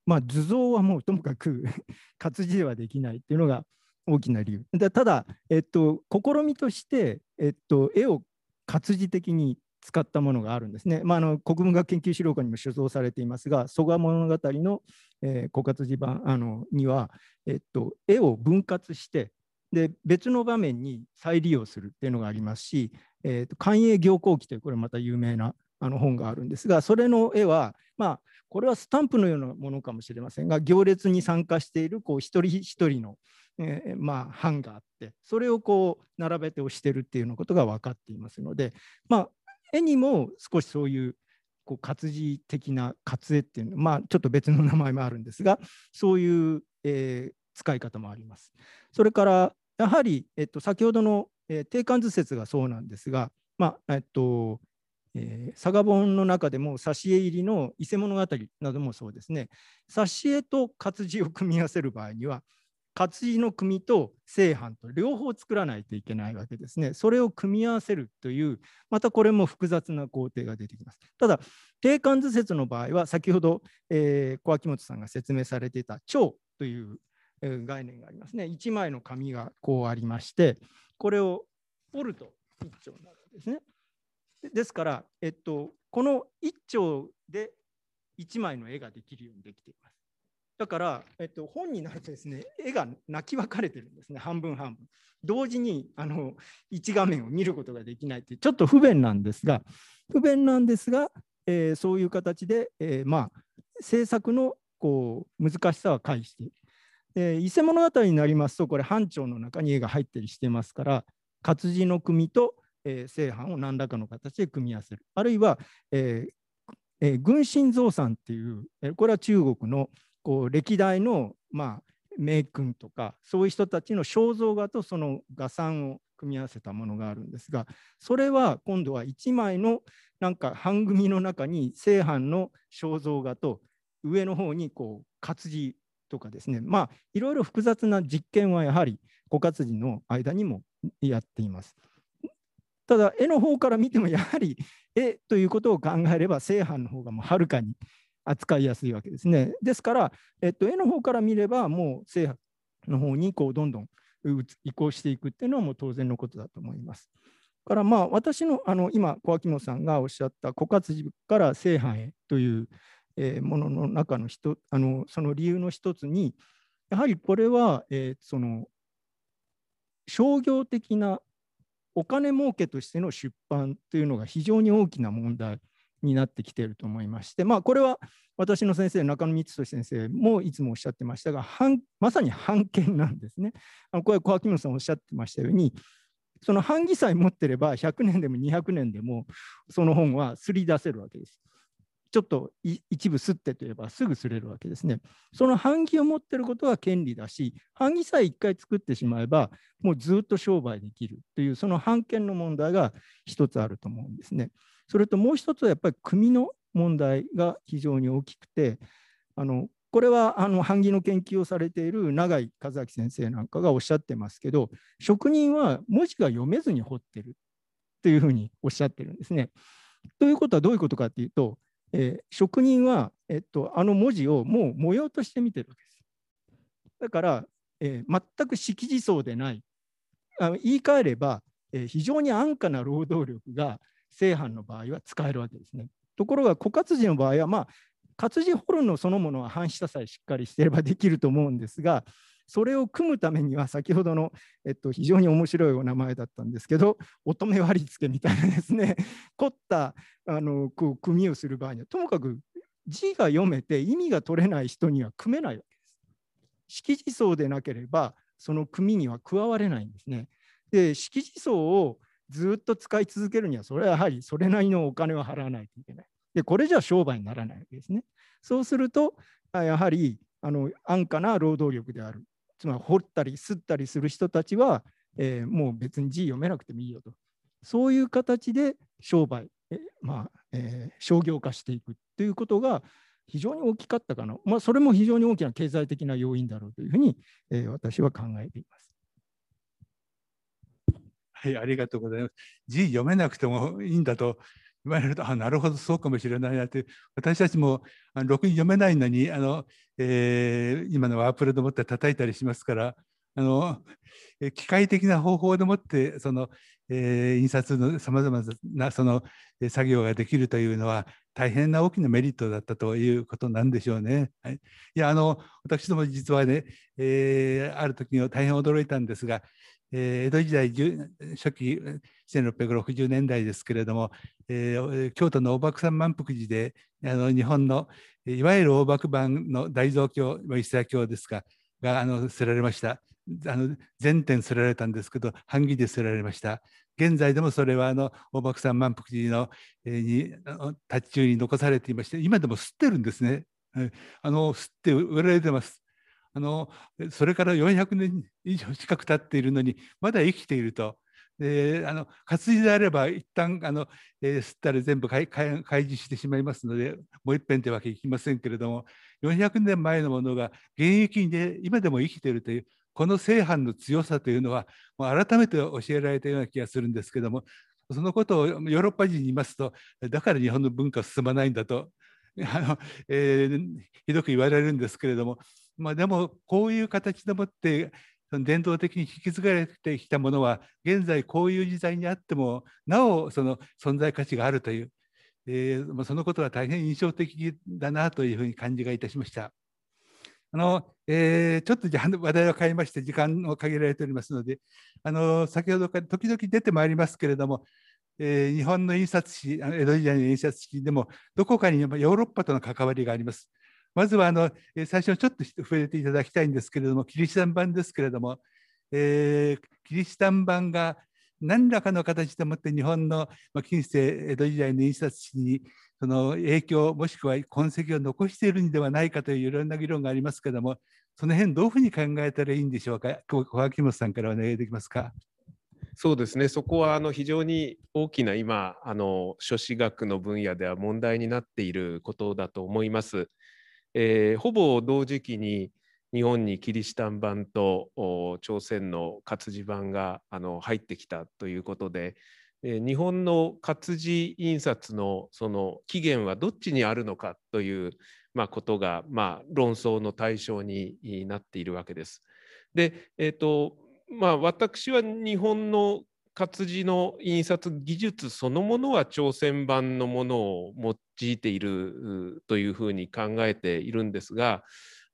まあ、図像はもうともかく 活字ではできないっていうのが大きな理由。でただ、えっと、試みとして、えっと、絵を活字的に使ったものがあるんですね。まあ、あの国文学研究資料館にも所蔵されていますが、蘇我物語の、えー、枯渇字版あのには、えっと、絵を分割してで別の場面に再利用するっていうのがありますし、えーと、寛永行幸記というこれまた有名なあの本があるんですが、それの絵は、まあ、これはスタンプのようなものかもしれませんが、行列に参加しているこう一人一人の、えー、まあ、版があって、それをこう並べて押してるっていうようなことが分かっていますので、まあ、絵にも少しそういうこう活字的な活絵っていうの、まあ、ちょっと別の名前もあるんですが、そういう、えー、使い方もあります。それから、やはり、えっと、先ほどの、えー、定冠図説がそうなんですが、まあえっとえー、佐賀本の中でも挿絵入りの伊勢物語などもそうですね挿絵と活字を組み合わせる場合には活字の組と正版と両方作らないといけないわけですね。それを組み合わせるという、またこれも複雑な工程が出てきます。ただ、定冠図説の場合は、先ほど、えー、小秋元さんが説明されていた蝶という概念がありますね。1枚の紙がこうありまして、これを折ると1丁になるんですね。ですから、えっと、この1丁で1枚の絵ができるようにできています。だから、えっと、本になるとですね、絵が泣き分かれてるんですね、半分半分。同時にあの1画面を見ることができないって、ちょっと不便なんですが、不便なんですが、えー、そういう形で、えー、まあ、制作のこう難しさは回避している。えー、伊勢物語になりますと、これ、班長の中に絵が入ったりしてますから、活字の組と、えー、正版を何らかの形で組み合わせる。あるいは、えーえー、軍神造さんっていう、これは中国のこう歴代の、まあ、名君とかそういう人たちの肖像画とその画賛を組み合わせたものがあるんですがそれは今度は1枚のなんか版組の中に正版の肖像画と上の方にこう活字とかですねまあいろいろ複雑な実験はやはり枯渇時の間にもやっています。ただ絵の方から見てもやはり絵ということを考えれば正版の方がもうはるかに扱いやすいわけですね。ですから、えっと、絵の方から見ればもう正版の方にこうどんどん移行していくっていうのはもう当然のことだと思います。からまあ私のあの今小秋野さんがおっしゃった枯渇時から正版へという、ものの中の人あのその理由の一つにやはりこれは、え、その商業的なお金儲けとしての出版というのが非常に大きな問題になってきていると思いまして、まあ、これは私の先生、中野光俊先生もいつもおっしゃってましたが、まさに版権なんですね。あのこれ、小秋野さんおっしゃってましたように、その版木さえ持ってれば100年でも200年でもその本はすり出せるわけです。ちょっと一部吸ってといえばすぐ吸れるわけですね。その版木を持ってることは権利だし、版木さえ一回作ってしまえば、もうずっと商売できるという、その版権の問題が一つあると思うんですね。それともう一つはやっぱり組の問題が非常に大きくて、あのこれはあの版木の研究をされている永井和明先生なんかがおっしゃってますけど、職人は文字が読めずに彫ってるというふうにおっしゃってるんですね。ということはどういうことかっていうと、えー、職人は、えっと、あの文字をもう模様として見てるわけです。だから、えー、全く識字層でないあの言い換えれば、えー、非常に安価な労働力が正版の場合は使えるわけですね。ところが枯渇時の場合は、まあ、活字掘るのそのものは半下さえしっかりしていればできると思うんですが、それを組むためには先ほどの、えっと、非常に面白いお名前だったんですけど乙女割り付けみたいなですね凝ったあのこう組みをする場合にはともかく字が読めて意味が取れない人には組めないわけです。識字層でなければその組には加われないんですね。で識字層をずっと使い続けるにはそれはやはりそれなりのお金を払わないといけない。でこれじゃ商売にならないわけですね。そうするとやはりあの安価な労働力であるつまり掘ったり吸ったりする人たちは、えー、もう別に字読めなくてもいいよと。そういう形で商売、えまあえー、商業化していくということが非常に大きかったかな、まあ、それも非常に大きな経済的な要因だろうというふうに、えー、私は考えています。はい、ありがとうございます。字読めなくてもいいんだと言われると、あなるほど、そうかもしれないなって、私たちもあのろくに読めないのに、あのえー、今のワープロでもって叩いたりしますから、あの機械的な方法でもってその、えー、印刷のさまざまなその作業ができるというのは大変な大きなメリットだったということなんでしょうね。はい、いやあの私ども実はね、えー、ある時に大変驚いたんですが、えー、江戸時代初期1660年代ですけれども、えー、京都の大幕山満腹寺であの日本のいわゆる大幕版の大蔵経一切経ですかがあの捨てられました。あの全点捨てられたんですけど版木で捨てられました。現在でもそれはあの大幕山満腹寺の、えー、に達中に残されていまして今でも吸ってるんですね。あの吸って売られてます。あのそれから400年以上近く経っているのにまだ生きていると。であの活字であれば一旦あの、えー、吸ったら全部開示してしまいますのでもう一遍というわけいきませんけれども400年前のものが現役で今でも生きているというこの正反の強さというのはもう改めて教えられたような気がするんですけどもそのことをヨーロッパ人に言いますとだから日本の文化進まないんだとあの、えー、ひどく言われるんですけれどもまあ、でもこういう形でもってその伝統的に引き継がれてきたものは現在こういう時代にあってもなおその存在価値があるという、えー、そのことは大変印象的だなというふうに感じがいたしました。あのえー、ちょっとじゃ話題を変えまして時間を限られておりますのであの先ほどから時々出てまいりますけれども、えー、日本の印刷史江戸時代の印刷史でもどこかにヨーロッパとの関わりがあります。まずはあの最初ちょっと触れていただきたいんですけれども、キリシタン版ですけれども、えー、キリシタン版が何らかの形でもって日本の近世江戸時代の印刷史にその影響もしくは痕跡を残しているのではないかといういろんな議論がありますけれども、その辺どういうふうに考えたらいいんでしょうか？小脇本さんからお願いできますか？そうですねそこはあの非常に大きな今あの書史学の分野では問題になっていることだと思います。えー、ほぼ同時期に日本にキリシタン版と朝鮮の活字版があの入ってきたということで、えー、日本の活字印刷のその起源はどっちにあるのかという、まあ、ことが、まあ、論争の対象になっているわけです。で、えーとまあ、私は日本の活字の印刷技術そのものは朝鮮版のものを用じいているというふうに考えているんですが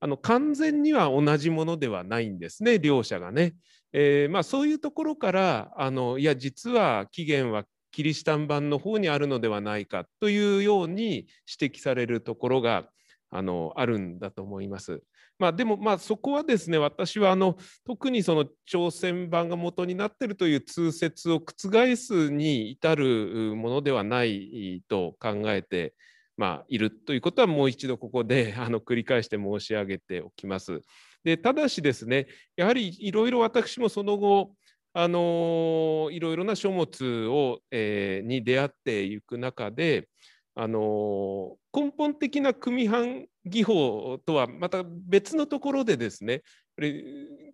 あの完全には同じものではないんですね両者がね。えー、まあ、そういうところからあのいや実は起源はキリシタン版の方にあるのではないかというように指摘されるところがあのあるんだと思います。まあ、でもまあそこはですね私はあの特にその朝鮮版が元になってるという通説を覆すに至るものではないと考えてまあ、いるということはもう一度ここで あの繰り返して申し上げておきます。でただしですねやはりいろいろ私もその後あのいろいろな書物を、えー、に出会っていく中であの根本的な組版技法とはまた別のところでですね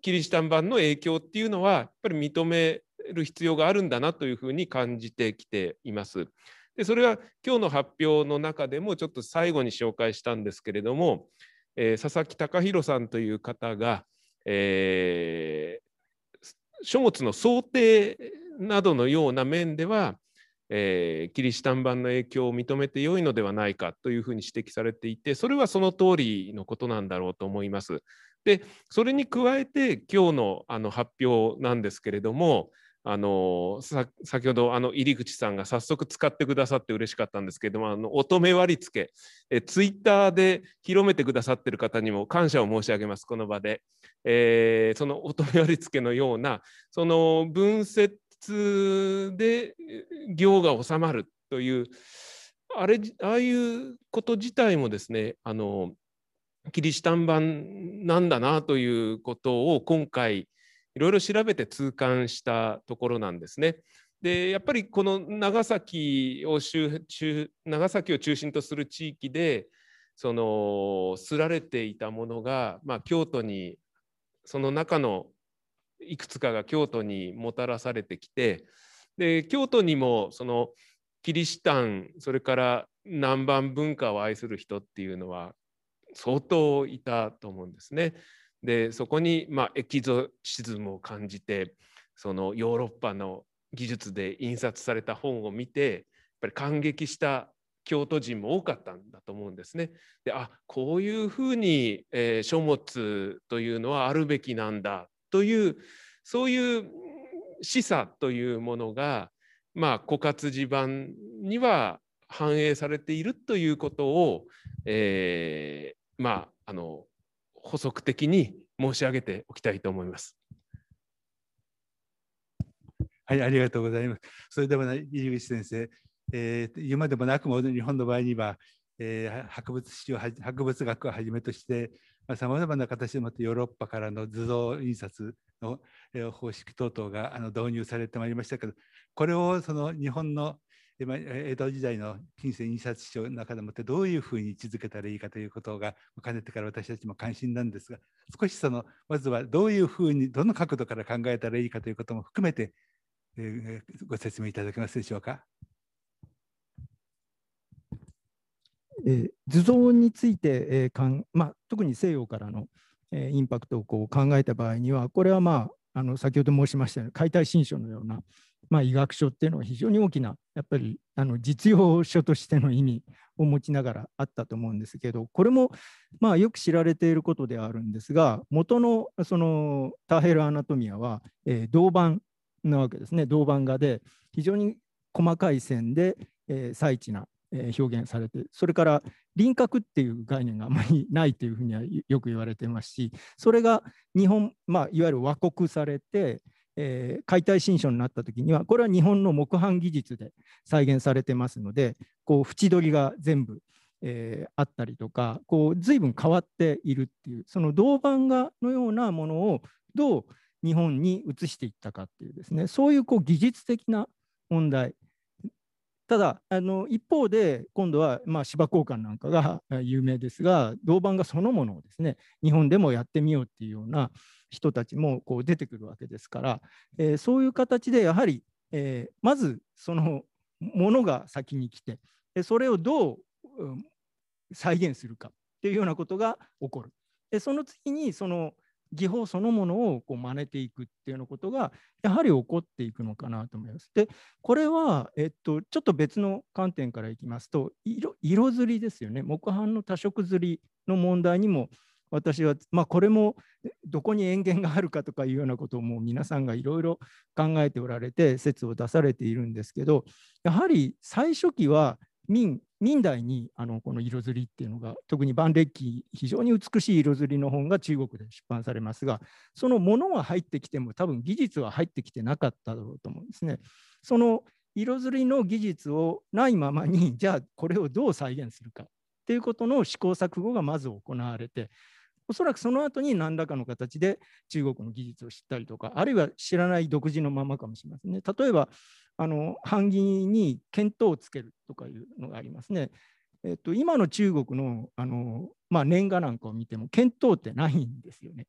キリシタン版の影響っていうのはやっぱり認める必要があるんだなというふうに感じてきています。でそれは今日の発表の中でもちょっと最後に紹介したんですけれども、えー、佐々木隆弘さんという方が、えー、書物の想定などのような面では、えー、キリシタン版の影響を認めてよいのではないかというふうに指摘されていてそれはその通りのことなんだろうと思います。でそれに加えて今日のあの発表なんですけれどもあの先ほどあの入口さんが早速使ってくださって嬉しかったんですけれどもあの乙女割り付けえツイッターで広めてくださっている方にも感謝を申し上げますこの場で、えー、その乙女割り付けのようなその分節で行が収まるというあれああいうこと自体もですねあのキリシタン版なんだなということを今回いろいろ調べて痛感したところなんですね。でやっぱりこの長崎を長崎を中心とする地域でそのすられていたものが、まあ、京都にその中のいくつかが京都にもたらされてきてで京都にもそのキリシタンそれから南蛮文化を愛する人っていうのは相当いたと思うんですね。でそこに、まあ、エキゾシズムを感じてそのヨーロッパの技術で印刷された本を見てやっぱり感激した京都人も多かったんだと思うんですね。であこういうふうに、えー、書物というのはあるべきなんだというそういう示唆というものが、まあ、枯渇地盤には反映されているということを、えー、まああの補足的に申し上げておきたいと思います。はい、ありがとうございます。それでは、入口先生、えー、今でもなくも日本の場合には、えー、博物史を博物学をはじめとしてさまざ、まな形でもってヨーロッパからの図像印刷の、方式等々があの導入されてまいりましたけどこれをその日本の江戸時代の近世印刷書の中でもってどういうふうに位置づけたらいいかということがかねてから私たちも関心なんですが少しそのまずはどういうふうにどの角度から考えたらいいかということも含めて、え、ご説明いただけますでしょうか？えー、図像について、えかんまあ、特に西洋からの、え、インパクトをこう考えた場合にはこれはまああの先ほど申しましたように解体新書のようなまあ、医学書っていうのは非常に大きなやっぱりあの実用書としての意味を持ちながらあったと思うんですけどこれもまあよく知られていることではあるんですが元のそのターヘル・アナトミアは、え、銅板なわけですね。銅板画で非常に細かい線で、えー、細緻な表現されてそれから輪郭っていう概念があまりないというふうにはよく言われてますしそれが日本、まあ、いわゆる和国されてえー、解体新書になった時にはこれは日本の木版技術で再現されてますのでこう縁取りが全部、えー、あったりとかこう随分変わっているっていうその銅版画のようなものをどう日本に移していったかっていうですねそういうこう技術的な問題ただあの一方で今度は、まあ、芝交換なんかが有名ですが銅板画そのものをですね日本でもやってみようっていうような人たちもこう出てくるわけですから、えー、そういう形でやはり、えー、まずそのものが先に来てそれをどう、うん、再現するかっていうようなことが起こる。でその次にその技法そのものをこう真似ていくっていうようなことがやはり起こっていくのかなと思います。でこれは、えっと、ちょっと別の観点からいきますと色色ずりですよね木版の多色ずりの問題にも私は、まあ、これもどこに塩源があるかとかいうようなことをもう皆さんがいろいろ考えておられて説を出されているんですけどやはり最初期は明明代にあのこの色刷りっていうのが特に万暦期非常に美しい色刷りの本が中国で出版されますがそのものは入ってきても多分技術は入ってきてなかっただろうと思うんですね。その色刷りの技術をないままにじゃあこれをどう再現するかっていうことの試行錯誤がまず行われておそらくその後に何らかの形で中国の技術を知ったりとかあるいは知らない独自のままかもしれませんね。例えばあの版木に見当をつけるとかいうのがありますね。えっと、今の中国のあの、まあ、年賀なんかを見ても見当ってないんですよね。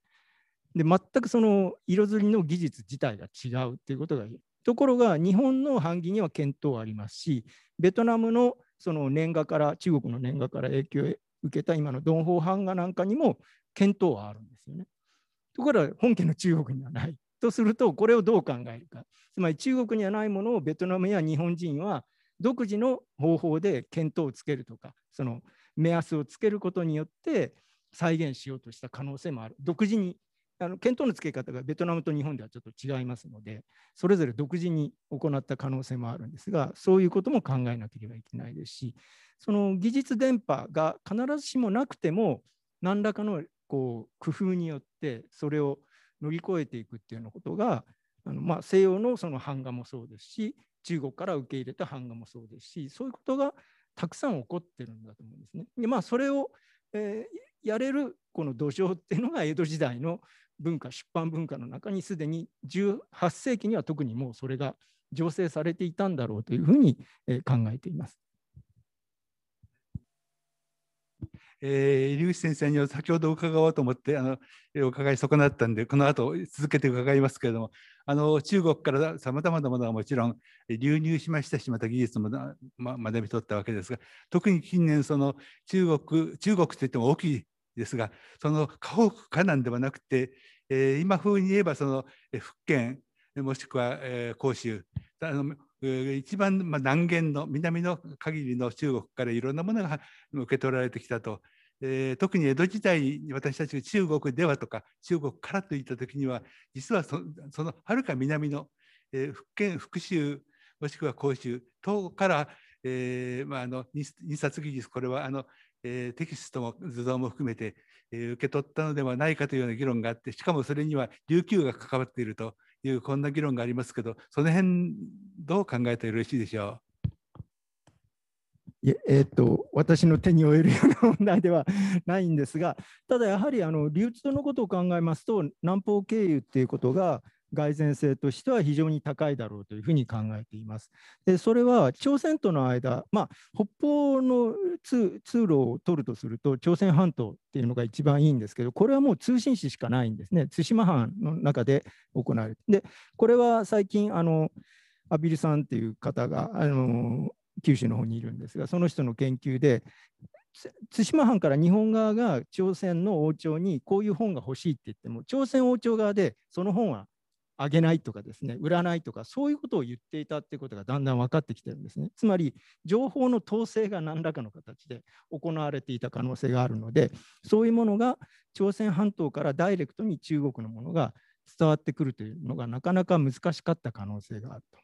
で全くその色づりの技術自体が違うっていうことがところが日本の版木には見当ありますしベトナムのその年賀から中国の年賀から影響を受けた今のドンホー版画なんかにも見当はあるんですよね。ところが本家の中国にはない。とするとこれをどう考えるか。つまり中国にはないものをベトナムや日本人は独自の方法で見当をつけるとかその目安をつけることによって再現しようとした可能性もある。独自にあの見当のつけ方がベトナムと日本ではちょっと違いますので、それぞれ独自に行った可能性もあるんですが、そういうことも考えなければいけないですし、その技術電波が必ずしもなくても、何らかのこう工夫によってそれを乗り越えていくっていうようなことが、あのまあ、西洋のその版画もそうですし、中国から受け入れた版画もそうですし、そういうことがたくさん起こってるんだと思うんですね。でまあ、それを、えー、やれるこの土壌っていうのが江戸時代の文化出版文化の中にすでに18世紀には特にもうそれが醸成されていたんだろうというふうに考えています。えー、入口先生には先ほど伺おうと思ってあのお伺い損なったんでこの後続けて伺いますけれどもあの中国からさまざまなものはもちろん流入しましたしまた技術も、ま、学び取ったわけですが特に近年その中国中国といっても大きいですがその河北河南ではなくて、えー、今風に言えばその福建もしくは、えー、広州あの一番、南限の南の限りの中国からいろんなものが受け取られてきたと。えー、特に江戸時代に私たちが中国ではとか中国からといった時には実はそのはるか南の、えー、福建福州もしくは広州等から、えーまあ、あの印刷技術これはあのえー、テキストも図像も含めて、えー、受け取ったのではないかというような議論があってしかもそれには琉球が関わっているというこんな議論がありますけどその辺どう考えてよろしいでしょう？いえー、っと私の手に負えるような問題ではないんですがただやはりあの流通のことを考えますと南方経由っていうことが蓋然性としては非常に高いだろうというふうに考えています。でそれは朝鮮との間、まあ、北方の通路を取るとすると朝鮮半島っていうのが一番いいんですけどこれはもう通信使しかないんですね対馬藩の中で行われる。でこれは最近あのアビルさんっていう方があの九州の方にいるんですがその人の研究で対馬藩から日本側が朝鮮の王朝にこういう本が欲しいって言っても朝鮮王朝側でその本はあげないとかですね、売らないとか、そういうことを言っていたっていうことがだんだん分かってきてるんですね。つまり、情報の統制が何らかの形で行われていた可能性があるので、そういうものが朝鮮半島からダイレクトに中国のものが伝わってくるというのがなかなか難しかった可能性があると。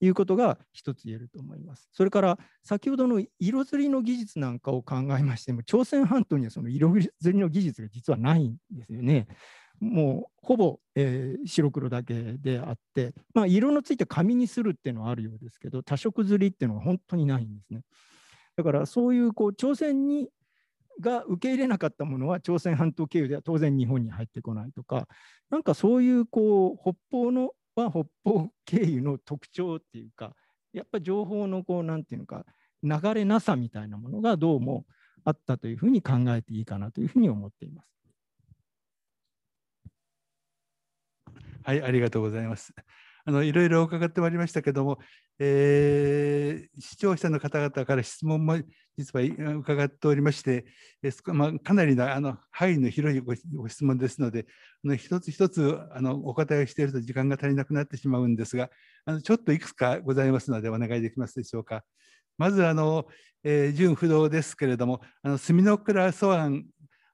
いうことが一つ言えると思います。それから先ほどの色づりの技術なんかを考えましても朝鮮半島にはその色づりの技術が実はないんですよね。もうほぼ、えー、白黒だけであって、まあ、色のついた紙にするっていうのはあるようですけど多色刷りっていうのは本当にないんですね。だからそういうこう朝鮮にが受け入れなかったものは朝鮮半島経由では当然日本に入ってこないとかなんかそういうこう北方のは北方経由の特徴っていうかやっぱ情報のこうなんていうのか流れなさみたいなものがどうもあったというふうに考えていいかなというふうに思っています。はい、ありがとうございます。あのいろいろ伺ってまいりましたけども、えー、視聴者の方々から質問も実は伺っておりまして、えーまあ、かなりのあの範囲の広いご質問ですので、あの一つ一つあのお答えをしていると時間が足りなくなってしまうんですが、あのちょっといくつかございますのでお願いできますでしょうか。まずあの、えー、純不動ですけれども、あの墨の倉素案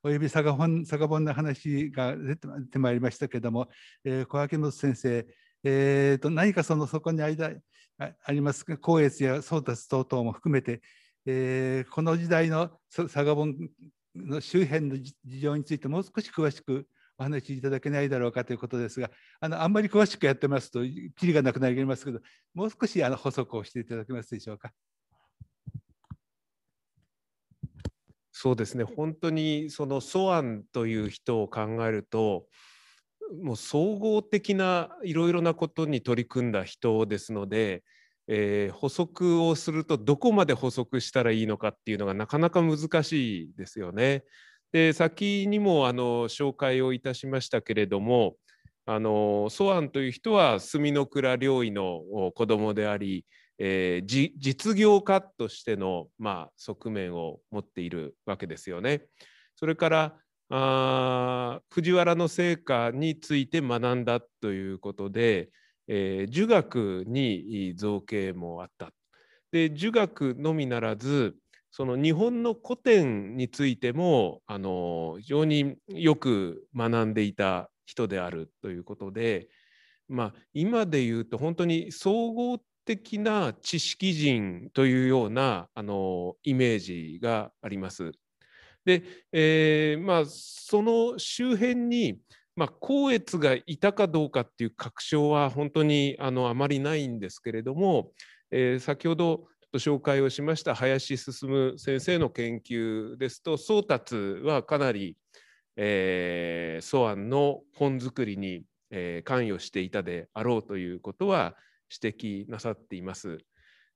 および佐賀本佐賀本の話が出てまいりましたけども、えー、小秋元先生、えーと、何かそのそこに間あります光悦や宗達等々も含めて、えー、この時代の佐賀本の周辺の事情についてもう少し詳しくお話しいただけないだろうかということですが、あのあんまり詳しくやってますと、きりがなくなりますけど、もう少しあの補足をしていただけますでしょうか？そうですね、本当にそのソアンという人を考えると、もう総合的ないろいろなことに取り組んだ人ですので、えー、補足をするとどこまで補足したらいいのかっていうのがなかなか難しいですよね。で先にもあの紹介をいたしましたけれどもあのソアンという人は墨の倉領尉の子供であり、えー、実業家としての、まあ、側面を持っているわけですよね。それからあ藤原の成果について学んだということで、えー、儒学に造形もあった。で儒学のみならずその日本の古典についてもあの非常によく学んでいた人であるということで、まあ、今で言うと本当に総合的な知識人というようなあのイメージがあります。で、えー、まあ、その周辺にまあ、光悦がいたかどうかっていう確証は本当にあのあまりないんですけれども、えー、先ほど紹介をしました林進先生の研究ですと宗達はかなり、えー、素案の本作りに、えー、関与していたであろうということは指摘なさっています。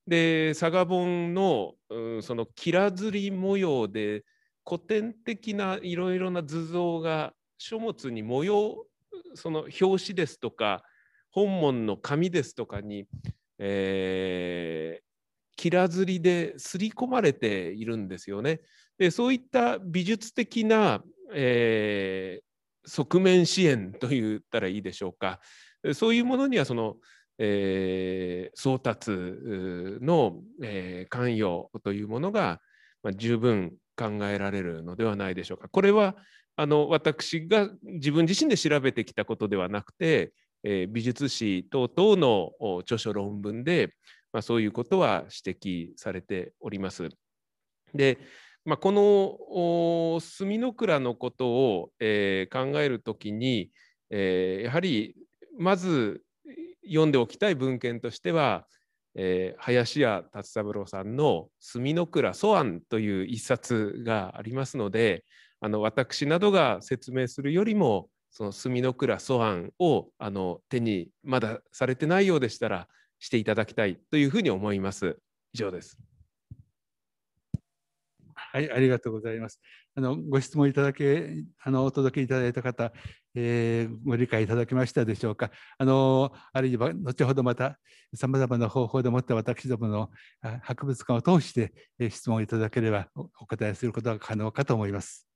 で佐賀本の、うん、そのきらずり模様で古典的ないろいろな図像が書物に模様その表紙ですとか本文の紙ですとかに、えー、きらずりで刷り込まれているんですよね。でそういった美術的な、えー、側面支援と言ったらいいでしょうかそういうものにはその、えー、送達の、えー、関与というものが、まあ、十分考えられるのではないでしょうか。これはあの私が自分自身で調べてきたことではなくて、えー、美術史等々の著書論文で、まあ、そういうことは指摘されております。で、まあ、この墨の倉のことを、えー、考えるときに、えー、やはりまず読んでおきたい文献としては、えー、林家達三郎さんの「墨の倉素案」という一冊がありますので、あの私などが説明するよりもその墨の倉素案をあの手にまだされてないようでしたらしていただきたいというふうに思います。以上です。はい、ありがとうございます。あのご質問いただけ、あのお届けいただいた方、えー、ご理解いただけましたでしょうか？あのあるいは後ほどまたさまざまな方法でもって私どもの博物館を通して質問いただければお答えすることが可能かと思います。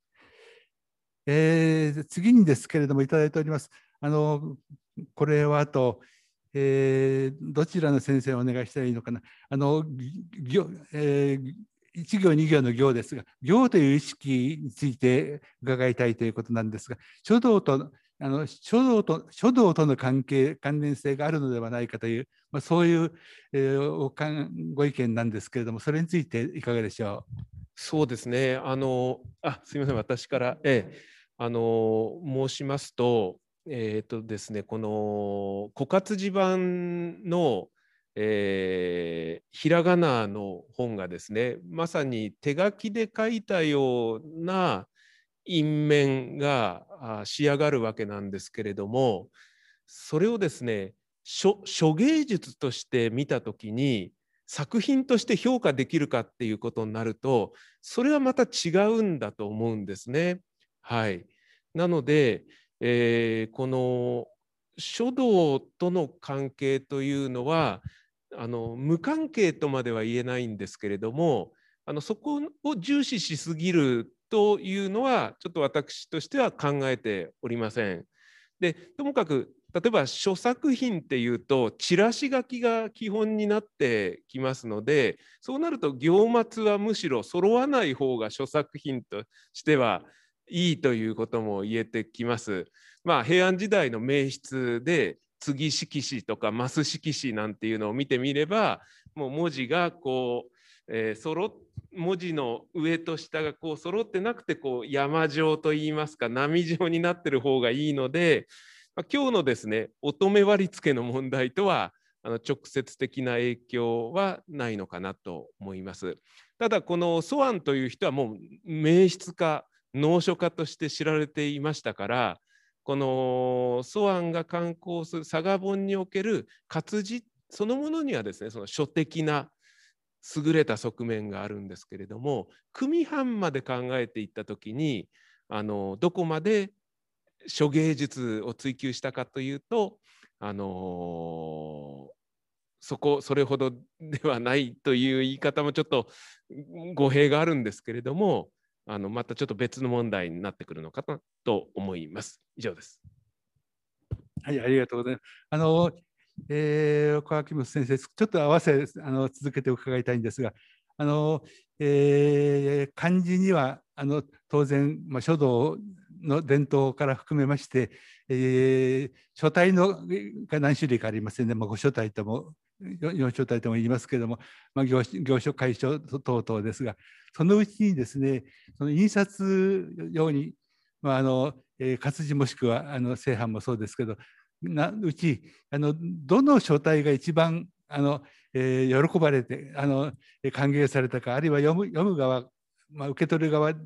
えー、次にですけれどもいただいております。あのこれはあと、えー、どちらの先生をお願いしたらいいのかな？あの行えー1行2行の行ですが行という意識について伺いたいということなんですが書道とあの書道と書道との関係関連性があるのではないかという、まあ、そういう、えー、ご意見なんですけれどもそれについていかがでしょう？そうですね。あのあすみません。私から、ええ、あの申しますと、えーとですね、この枯渇地盤の、えー、ひらがなの本がですねまさに手書きで書いたような印面が仕上がるわけなんですけれどもそれをですね書芸術として見た時に作品として評価できるかっていうことになるとそれはまた違うんだと思うんですね。はい、なので、えー、この書道との関係というのはあの無関係とまでは言えないんですけれどもあのそこを重視しすぎるというのはちょっと私としては考えておりません。でともかく例えば書作品っていうとチラシ書きが基本になってきますのでそうなると行末はむしろ揃わない方が書作品としてはいいということも言えてきます。まあ、平安時代の名筆で継色紙とかマス色紙なんていうのを見てみればもう文字がこう、えー、揃文字の上と下がこう揃ってなくてこう山状といいますか波状になってる方がいいので、まあ、今日のですね乙女割り付けの問題とはあの直接的な影響はないのかなと思います。ただこのソアンという人はもう名筆家能書家として知られていましたからこのソアンが刊行する佐賀本における活字そのものにはですねその書的な優れた側面があるんですけれども組版まで考えていった時にあのどこまで書芸術を追求したかというとあのそこそれほどではないという言い方もちょっと語弊があるんですけれどもあのまたちょっと別の問題になってくるのかなと思います。以上です。はい、ありがとうございます。あのえー、川木本先生、ちょっと合わせあの続けて伺いたいんですが、あのえー、漢字にはあの当然、まあ、書道の伝統から含めまして、えー、書体のが何種類かありますね、まあ、5書体とも4書体とも言いますけれども、まあ、行行書解書等々ですがそのうちにですねその印刷用に、まああのえー、活字もしくはあの正版もそうですけどなうちあのどの書体が一番あの、えー、喜ばれてあの歓迎されたかあるいは読む読む側、まあ、受け取る側で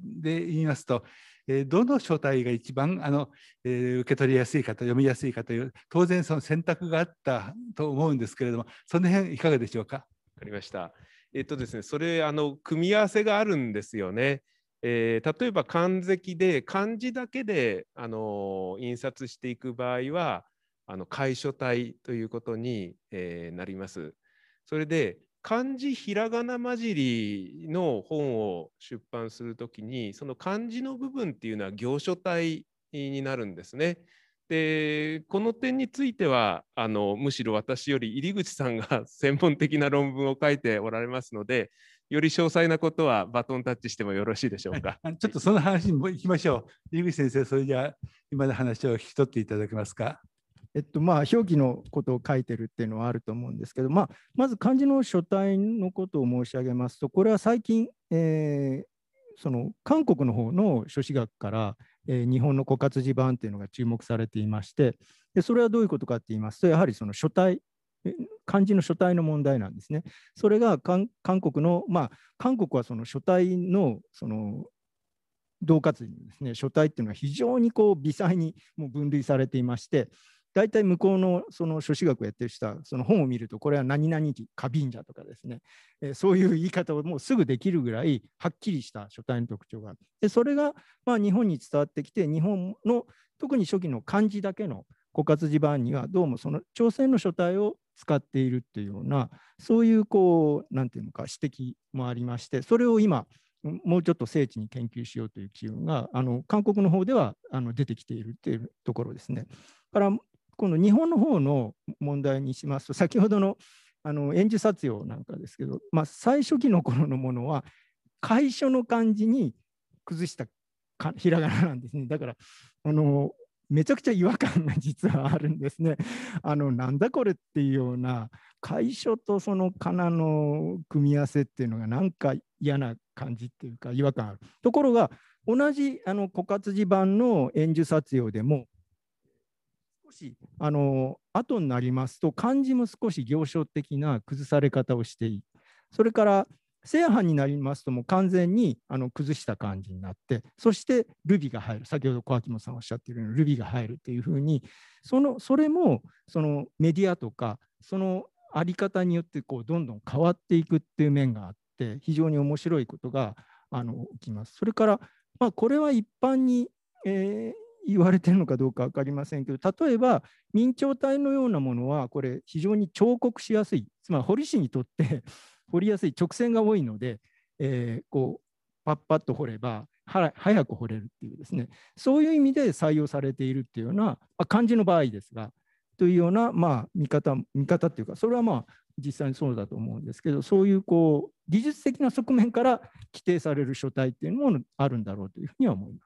言いますと、え、どの書体が一番あの、え、受け取りやすいかと読みやすいかという当然その選択があったと思うんですけれどもその辺いかがでしょうか？わかりました。えっ、とですねそれあの組み合わせがあるんですよね。えー、例えば漢字で漢字だけで、あの印刷していく場合はあの楷書体ということに、えー、なります。それで漢字ひらがな混じりの本を出版するときにその漢字の部分っていうのは行書体になるんですね。でこの点についてはあのむしろ私より入口さんが専門的な論文を書いておられますのでより詳細なことはバトンタッチしてもよろしいでしょうか。ちょっとその話に行きましょう。入口先生、それじゃあ今の話を聞き取っていただけますか。えっとまあ、表記のことを書いてるっていうのはあると思うんですけど、まあ、まず漢字の書体のことを申し上げますと、これは最近、えー、その韓国の方の書史学から、えー、日本の枯渇字版っていうのが注目されていましてで、それはどういうことかって言いますと、やはりその書体、漢字の書体の問題なんですね。それが韓国の、まあ、韓国はその書体のその同活字ですね、書体っていうのは非常にこう微細にもう分類されていまして、大体向こうのその書士学をやってる人はその本を見るとこれは何々期花瓶者とかですね、えー、そういう言い方をもうすぐできるぐらいはっきりした書体の特徴があるでそれがまあ日本に伝わってきて日本の特に初期の漢字だけの枯渇字版にはどうもその朝鮮の書体を使っているっていうようなそういうこう何て言うのか指摘もありましてそれを今もうちょっと精緻に研究しようという機運があの韓国の方ではあの出てきているっていうところですね。からこの日本の方の問題にしますと、先ほどのあの演じ撮用なんかですけど、まあ、最初期の頃のものは、楷書の漢字に崩したかひらがななんですね。だからあのめちゃくちゃ違和感が実はあるんですね。あのなんだこれっていうような楷書とその仮名の組み合わせっていうのがなんか嫌な感じっていうか違和感ある。ところが同じあの枯渇字版の演じ撮用でも少しあの後になりますと漢字も少し行書的な崩され方をしていい。それから正反になりますともう完全にあの崩した感じになってそしてルビが入る先ほど小秋元さんおっしゃっているようにルビが入るっていうふうにそのそれもそのメディアとかそのあり方によってこうどんどん変わっていくっていう面があって非常に面白いことがあの起きます。それから、まあ、これは一般に、えー言われてるのかどうか分かりませんけど例えば明朝体のようなものはこれ非常に彫刻しやすいつまり彫り師にとって 彫りやすい直線が多いので、えー、こうパッパッと彫れば早く彫れるっていうですねそういう意味で採用されているっていうような、まあ、漢字の場合ですがというような、まあ、見方見方っていうかそれはまあ実際にそうだと思うんですけどそういうこう技術的な側面から規定される書体っていうのもあるんだろうというふうには思います。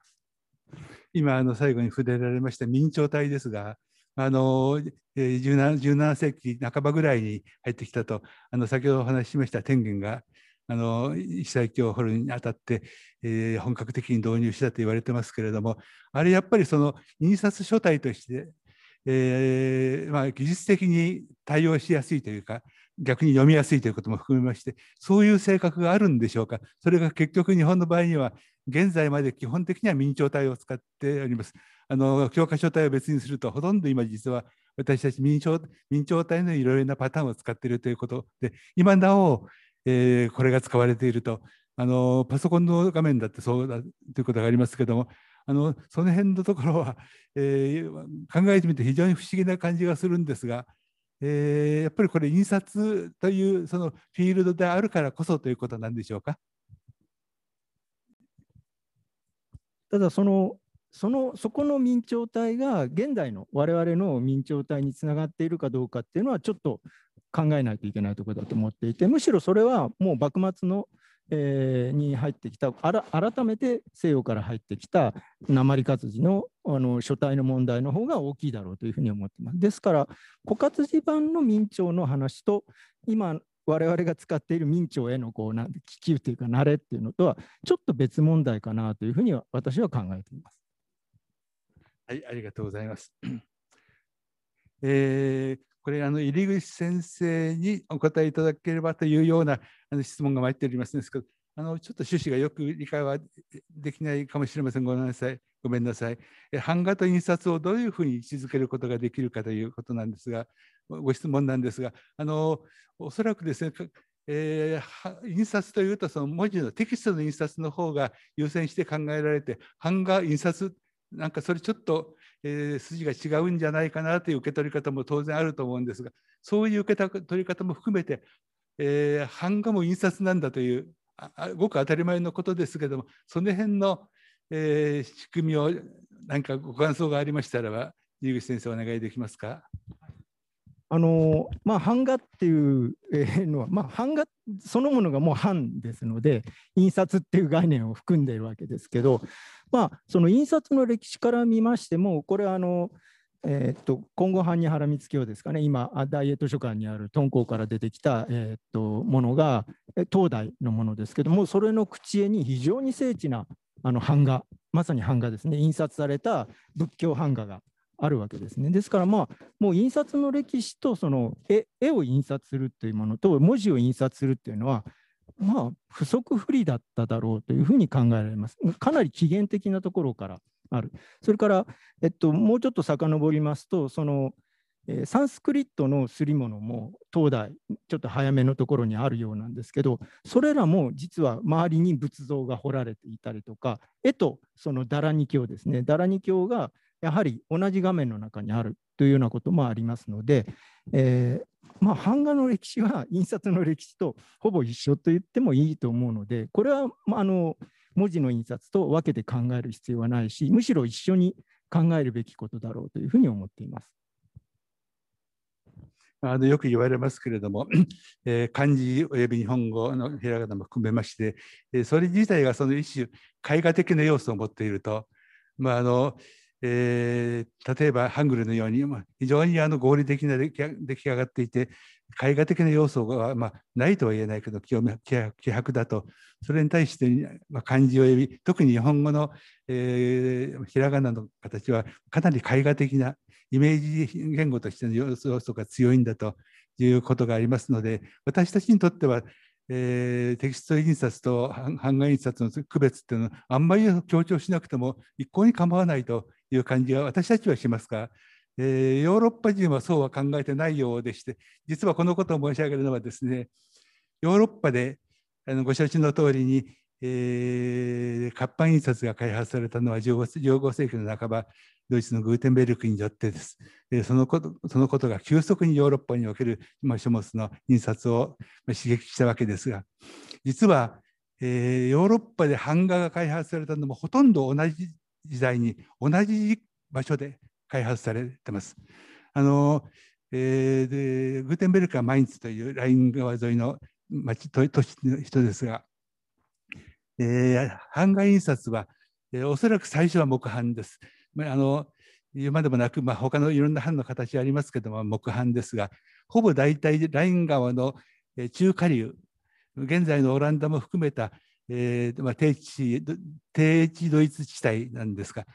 今あの最後に触れられました明朝体ですがあの 17, 17世紀半ばぐらいに入ってきたとあの先ほどお話ししました天元が被災地を掘るにあたって、えー、本格的に導入したと言われてますけれどもあれやっぱりその印刷書体として、えーまあ、技術的に対応しやすいというか逆に読みやすいということも含めましてそういう性格があるんでしょうかそれが結局日本の場合には現在まで基本的には明朝体を使っております。あの教科書体を別にするとほとんど今実は私たち明朝明朝体のいろいろなパターンを使っているということで今なお、えー、これが使われているとあのパソコンの画面だってそうだということがありますけどもあのその辺のところは、えー、考えてみて非常に不思議な感じがするんですが、えー、やっぱりこれ印刷というそのフィールドであるからこそということなんでしょうか？ただそのそのそこの明朝体が現代の我々の明朝体につながっているかどうかっていうのはちょっと考えないといけないところだと思っていてむしろそれはもう幕末の、えー、に入ってきたあら改めて西洋から入ってきた鉛活字のあの書体の問題の方が大きいだろうというふうに思っています。ですから枯活字版の明朝の話と今我々が使っている明朝へのこうなん気球というか慣れっていうのとはちょっと別問題かなというふうには私は考えています。はい、ありがとうございます。えー、これあの入口先生にお答えいただければというようなあの質問が参っておりますんですけど、あのちょっと趣旨がよく理解はできないかもしれません。ごめんなさい。ごめんなさい。版画と印刷をどういうふうに位置づけることができるかということなんですが、ご質問なんですが、あのおそらくですね、えー、印刷というとその文字のテキストの印刷の方が優先して考えられて版画印刷なんかそれちょっと、えー、筋が違うんじゃないかなという受け取り方も当然あると思うんですがそういう受け取り方も含めて、えー、版画も印刷なんだというごく当たり前のことですけどもその辺の、えー、仕組みを何かご感想がありましたらば井口先生お願いできますか？あのまあ、版画っていうのは、まあ、版画そのものがもう版ですので印刷っていう概念を含んでいるわけですけど、まあ、その印刷の歴史から見ましてもこれはあの、えー、っと今後版に原光京ですかね今大英図書館にある敦煌から出てきた、えー、っとものが東大のものですけどもそれの口絵に非常に精緻なあの版画まさに版画ですね。印刷された仏教版画があるわけですね。ですからまあもう印刷の歴史とその絵絵を印刷するというものと文字を印刷するっていうのはまあ不足不利だっただろうというふうに考えられます。かなり起源的なところからある。それから、えっと、もうちょっと遡りますとその、サンスクリットの刷り物も東大ちょっと早めのところにあるようなんですけどそれらも実は周りに仏像が彫られていたりとか絵とそのダラニ教ですねダラニ教がやはり同じ画面の中にあるというようなこともありますので、えー、まあ、版画の歴史は印刷の歴史とほぼ一緒と言ってもいいと思うのでこれは、まあ、の文字の印刷と分けて考える必要はないしむしろ一緒に考えるべきことだろうというふうに思っています。あのよく言われますけれども、えー、漢字および日本語のひらがなも含めまして、えー、それ自体がその一種絵画的な要素を持っていると、まああのえー、例えばハングルのように非常にあの合理的な出来上がっていて絵画的な要素が、まあ、ないとは言えないけど気迫だとそれに対して、まあ、漢字及び特に日本語の、えー、ひらがなの形はかなり絵画的なイメージ言語としての要素が強いんだということがありますので私たちにとってはえー、テキスト印刷と版画印刷の区別っていうのはあんまり強調しなくても一向に構わないという感じが私たちはしますが、えー、ヨーロッパ人はそうは考えてないようでして実はこのことを申し上げるのはですねヨーロッパであのご承知の通りに、えー、活版印刷が開発されたのは 15, 15世紀の半ばドイツのグーテンベルクによってです。でそのことそのことが急速にヨーロッパにおける、ま、書物の印刷を刺激したわけですが実は、えー、ヨーロッパで版画が開発されたのもほとんど同じ時代に同じ場所で開発されてます。あのえー、でグーテンベルクはマインツというライン川沿いの町都市の人ですが、えー、版画印刷は、えー、おそらく最初は木版です。まあの言うまでもなく、まあ、他のいろんな版の形ありますけども木版ですがほぼ大体ライン川の中下流現在のオランダも含めた、えーまあ、低地低地ドイツ地帯なんですが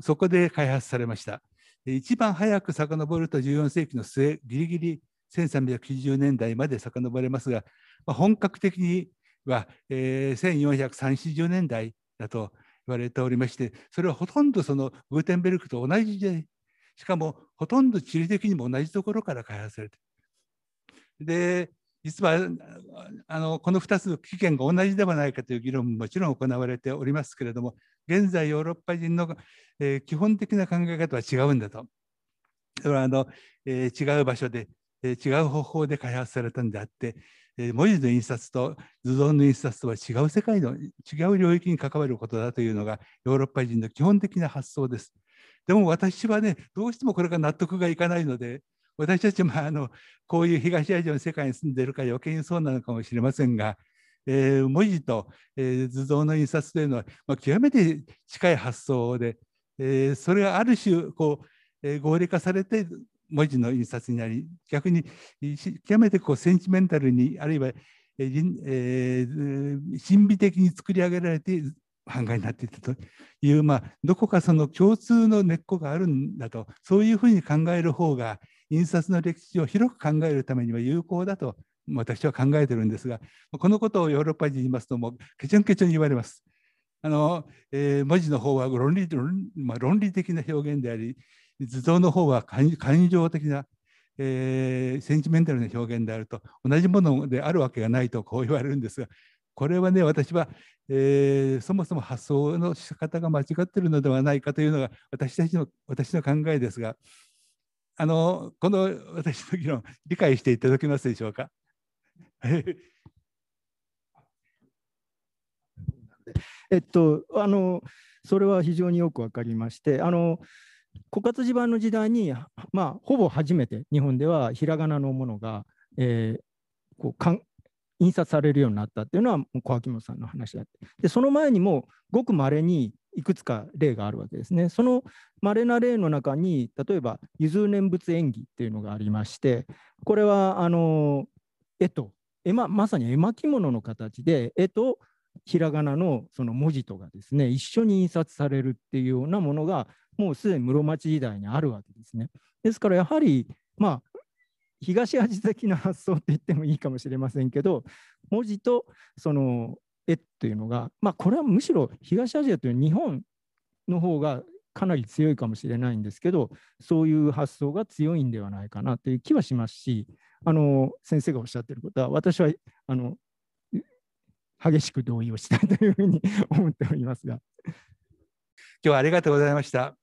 そこで開発されました。一番早く遡ると14世紀の末ギリギリ1390年代まで遡れますが、まあ、本格的には、えー、1430年代だと言われておりましてそれはほとんどそのグーテンベルクと同じでしかもほとんど地理的にも同じところから開発されてで実はあのこの2つの期限が同じではないかという議論ももちろん行われておりますけれども現在ヨーロッパ人の、えー、基本的な考え方は違うんだと。それはあの、えー、違う場所で、えー、違う方法で開発されたんであって、えー、文字の印刷と図像の印刷とは違う世界の違う領域に関わることだというのがヨーロッパ人の基本的な発想です。でも私はねどうしてもこれが納得がいかないので私たちもあのこういう東アジアの世界に住んでいるから余計にそうなのかもしれませんが、えー、文字と、えー、図像の印刷というのは、まあ、極めて近い発想で、えー、それがある種こう、え、合理化されて文字の印刷になり逆に極めてこうセンチメンタルにあるいは、えー、神秘的に作り上げられて版画になっていたという、まあ、どこかその共通の根っこがあるんだとそういうふうに考える方が印刷の歴史を広く考えるためには有効だと私は考えてるんですがこのことをヨーロッパ人に言いますともうケチョンケチョンに言われます。あのえー、文字の方は論理論,、まあ、論理的な表現であり図像の方は感情的な、えー、センチメンタルな表現であると同じものであるわけがないとこう言われるんですがこれはね私は、えー、そもそも発想の仕方が間違ってるのではないかというのが私たちの私の考えですがあのこの私の議論理解していただけますでしょうか？えっとあのそれは非常によく分かりましてあの枯渇地盤の時代に、まあ、ほぼ初めて日本ではひらがなのものが、えー、こうかん印刷されるようになったっていうのは小秋元さんの話だってでその前にもごくまれにいくつか例があるわけですね。その稀な例の中に例えば「融通念仏演技」っていうのがありましてこれはあの絵と絵、ま、まさに絵巻物の形で絵とひらがなのその文字とがですね一緒に印刷されるっていうようなものがもうすでに室町時代にあるわけですね。ですからやはりまあ東アジア的な発想って言ってもいいかもしれませんけど文字とその絵っていうのがまあこれはむしろ東アジアという日本の方がかなり強いかもしれないんですけどそういう発想が強いんではないかなという気はしますしあの先生がおっしゃってることは私はあの激しく同意をしたいというふうに思っておりますが。今日はありがとうございました。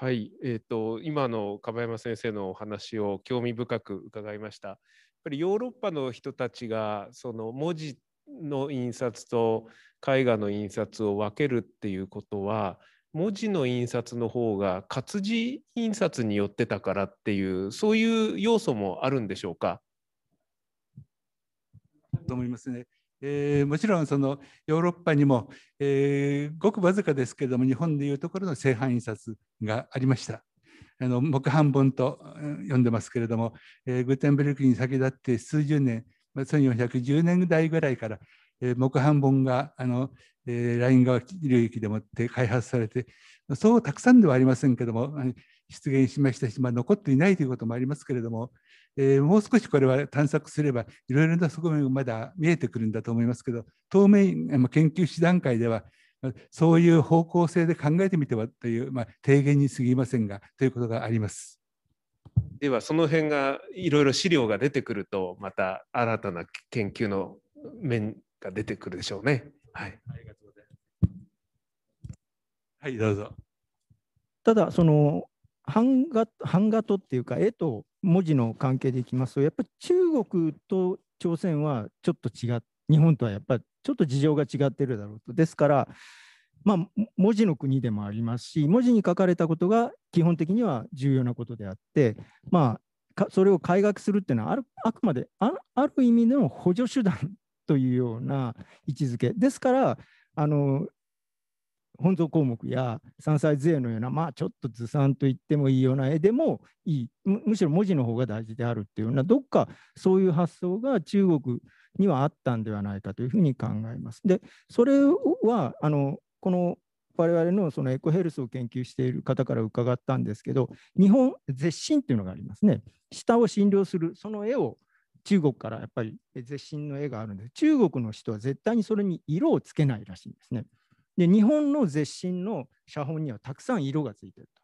はい、えーと、今の樺山先生のお話を興味深く伺いました。やっぱりヨーロッパの人たちがその文字の印刷と絵画の印刷を分けるっていうことは文字の印刷の方が活字印刷によってたからっていうそういう要素もあるんでしょうか？と思いますね。えー、もちろんそのヨーロッパにも、えー、ごくわずかですけれども日本でいうところの正版印刷がありました。あの木版本と呼んでますけれども、えー、グテンベルクに先立って数十年、まあ、1410年代ぐらいから、えー、木版本があの、えー、ライン川流域でもって開発されてそうたくさんではありませんけども出現しましたし、まあ、残っていないということもありますけれども、えー、もう少しこれは探索すればいろいろな側面がまだ見えてくるんだと思いますけど当面研究士段階ではそういう方向性で考えてみてはという、まあ、提言に過ぎませんがということがあります。ではその辺がいろいろ資料が出てくるとまた新たな研究の面が出てくるでしょうね。はい、ありがとうございます。はい、どうぞ。ただその版画版画とっていうか絵と文字の関係でいきますとやっぱり中国と朝鮮はちょっと違っ日本とはやっぱりちょっと事情が違ってるだろうと。ですからまあ、文字の国でもありますし文字に書かれたことが基本的には重要なことであって、まあ、それを改学するっていうのはあるあくまである意味の補助手段というような位置づけ。ですからあの本草項目や山菜図絵のような、まあ、ちょっとずさんと言ってもいいような絵でもいいむしろ文字の方が大事であるっていうようなどっかそういう発想が中国にはあったんではないかというふうに考えます。で、それはあのこの我々のそのエコヘルスを研究している方から伺ったんですけど、日本絶診っていうのがありますね。舌を診療する、その絵を中国からやっぱり絶診の絵があるので、中国の人は絶対にそれに色をつけないらしいんですね。で、日本の絶身の写本にはたくさん色がついてると。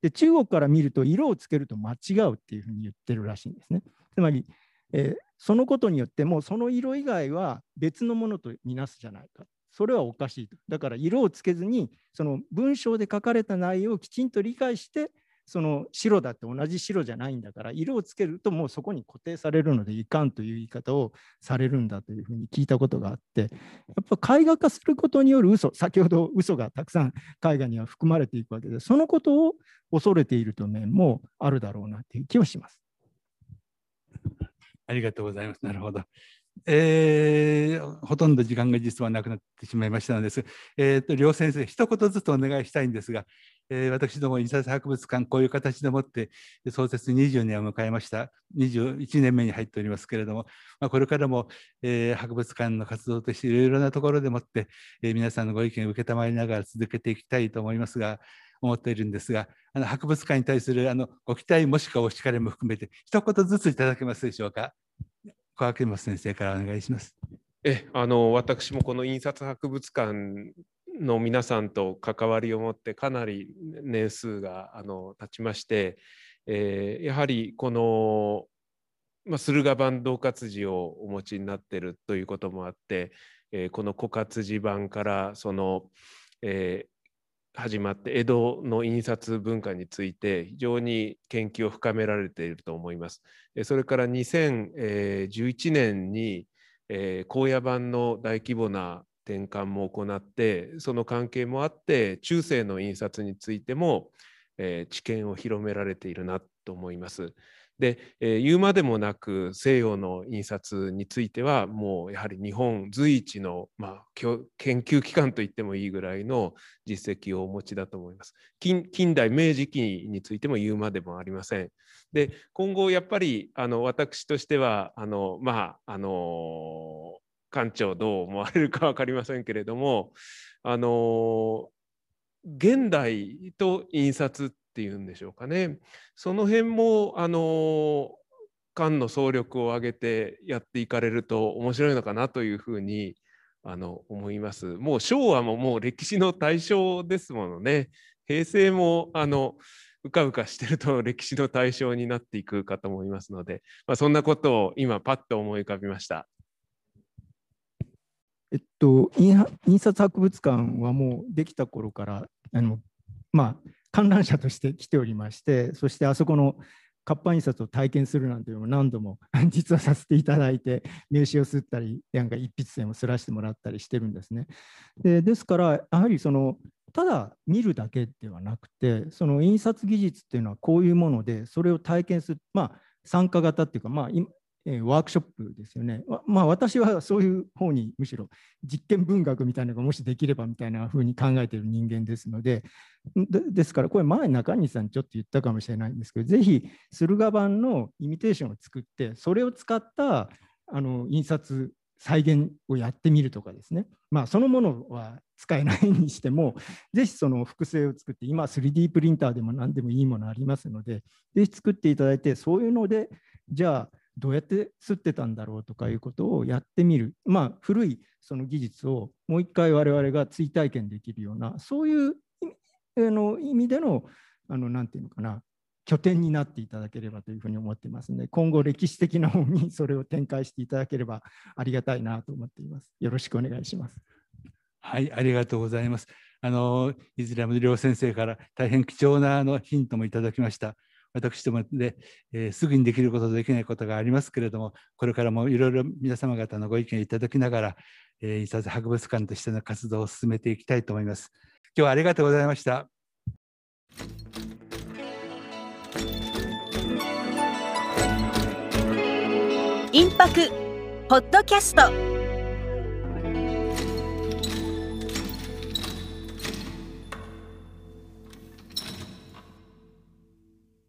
で、中国から見ると色をつけると間違うっていうふうに言ってるらしいんですね。つまり、えー、そのことによってもその色以外は別のものとみなすじゃないか。それはおかしいと。だから色をつけずに、その文章で書かれた内容をきちんと理解して、その白だって同じ白じゃないんだから色をつけるともうそこに固定されるのでいかんという言い方をされるんだというふうに聞いたことがあってやっぱ絵画化することによる嘘先ほど嘘がたくさん絵画には含まれていくわけでそのことを恐れているという面もあるだろうなという気はします。ありがとうございます。なるほど。えー、ほとんど時間が実はなくなってしまいましたのです。えーと、両先生、一言ずつお願いしたいんですが、えー、私ども印刷博物館、こういう形でもって創設20年を迎えました。21年目に入っておりますけれども、まあ、これからも、えー、博物館の活動としていろいろなところでもって、えー、皆さんのご意見を承りながら続けていきたいと思いますが、思っているんですが、あの博物館に対するあのご期待もしくはお叱りも含めて、一言ずついただけますでしょうか？小秋松先生からお願いします。えあの私もこの印刷博物館の皆さんと関わりを持ってかなり年数があの経ちまして、えー、やはりこの、まあ、駿河版同活字をお持ちになっているということもあって、えー、この枯活字版からその、えー、始まって江戸の印刷文化について非常に研究を深められていると思います。それから2011年に、えー、高野版の大規模な転換も行ってその関係もあって中世の印刷についても、えー、知見を広められているなと思います。で、えー、言うまでもなく西洋の印刷についてはもうやはり日本随一の、まあ、研究機関といってもいいぐらいの実績をお持ちだと思います。近近代明治期についても言うまでもありません。で今後やっぱりあの私としてはあのまああの館長どう思われるか分かりませんけれどもあの現代と印刷っていうんでしょうかねその辺もあの館の総力を挙げてやっていかれると面白いのかなというふうにあの思います。もう昭和ももう歴史の対象ですものね。平成もあのうかうかしてると歴史の対象になっていくかと思いますので、まあ、そんなことを今パッと思い浮かびました。えっと、印刷博物館はもうできた頃からあの、まあ、観覧車として来ておりましてそしてあそこの活版印刷を体験するなんていうのも何度も 実はさせていただいて名刺を刷ったりなんか一筆線を刷らせてもらったりしてるんですね。でですからやはりそのただ見るだけではなくてその印刷技術っていうのはこういうものでそれを体験するまあ参加型っていうか、まあ、えワークショップですよね。まあ私はそういう方にむしろ実験文学みたいなのがもしできればみたいな風に考えている人間ですので、ですからこれ前中西さんちょっと言ったかもしれないんですけど、ぜひ駿河版のイミテーションを作って、それを使ったあの印刷再現をやってみるとかですね、まあ、そのものは使えないにしても、ぜひその複製を作って、今 3D プリンターでも何でもいいものありますので、ぜひ作っていただいて、そういうので、じゃあどうやって吸ってたんだろうとかいうことをやってみる、まあ、古いその技術をもう一回我々が追体験できるようなそういうあの意味でのあのなんていうのかな拠点になっていただければというふうに思ってますので今後歴史的な方に それを展開していただければありがたいなと思っています。よろしくお願いします。はい、ありがとうございます。あのいずれも両先生から大変貴重なあのヒントもいただきました。私どもで、えー、すぐにできることできないことがありますけれども、これからもいろいろ皆様方のご意見いただきながら、えー、印刷博物館としての活動を進めていきたいと思います。今日はありがとうございました。インパクポッドキャスト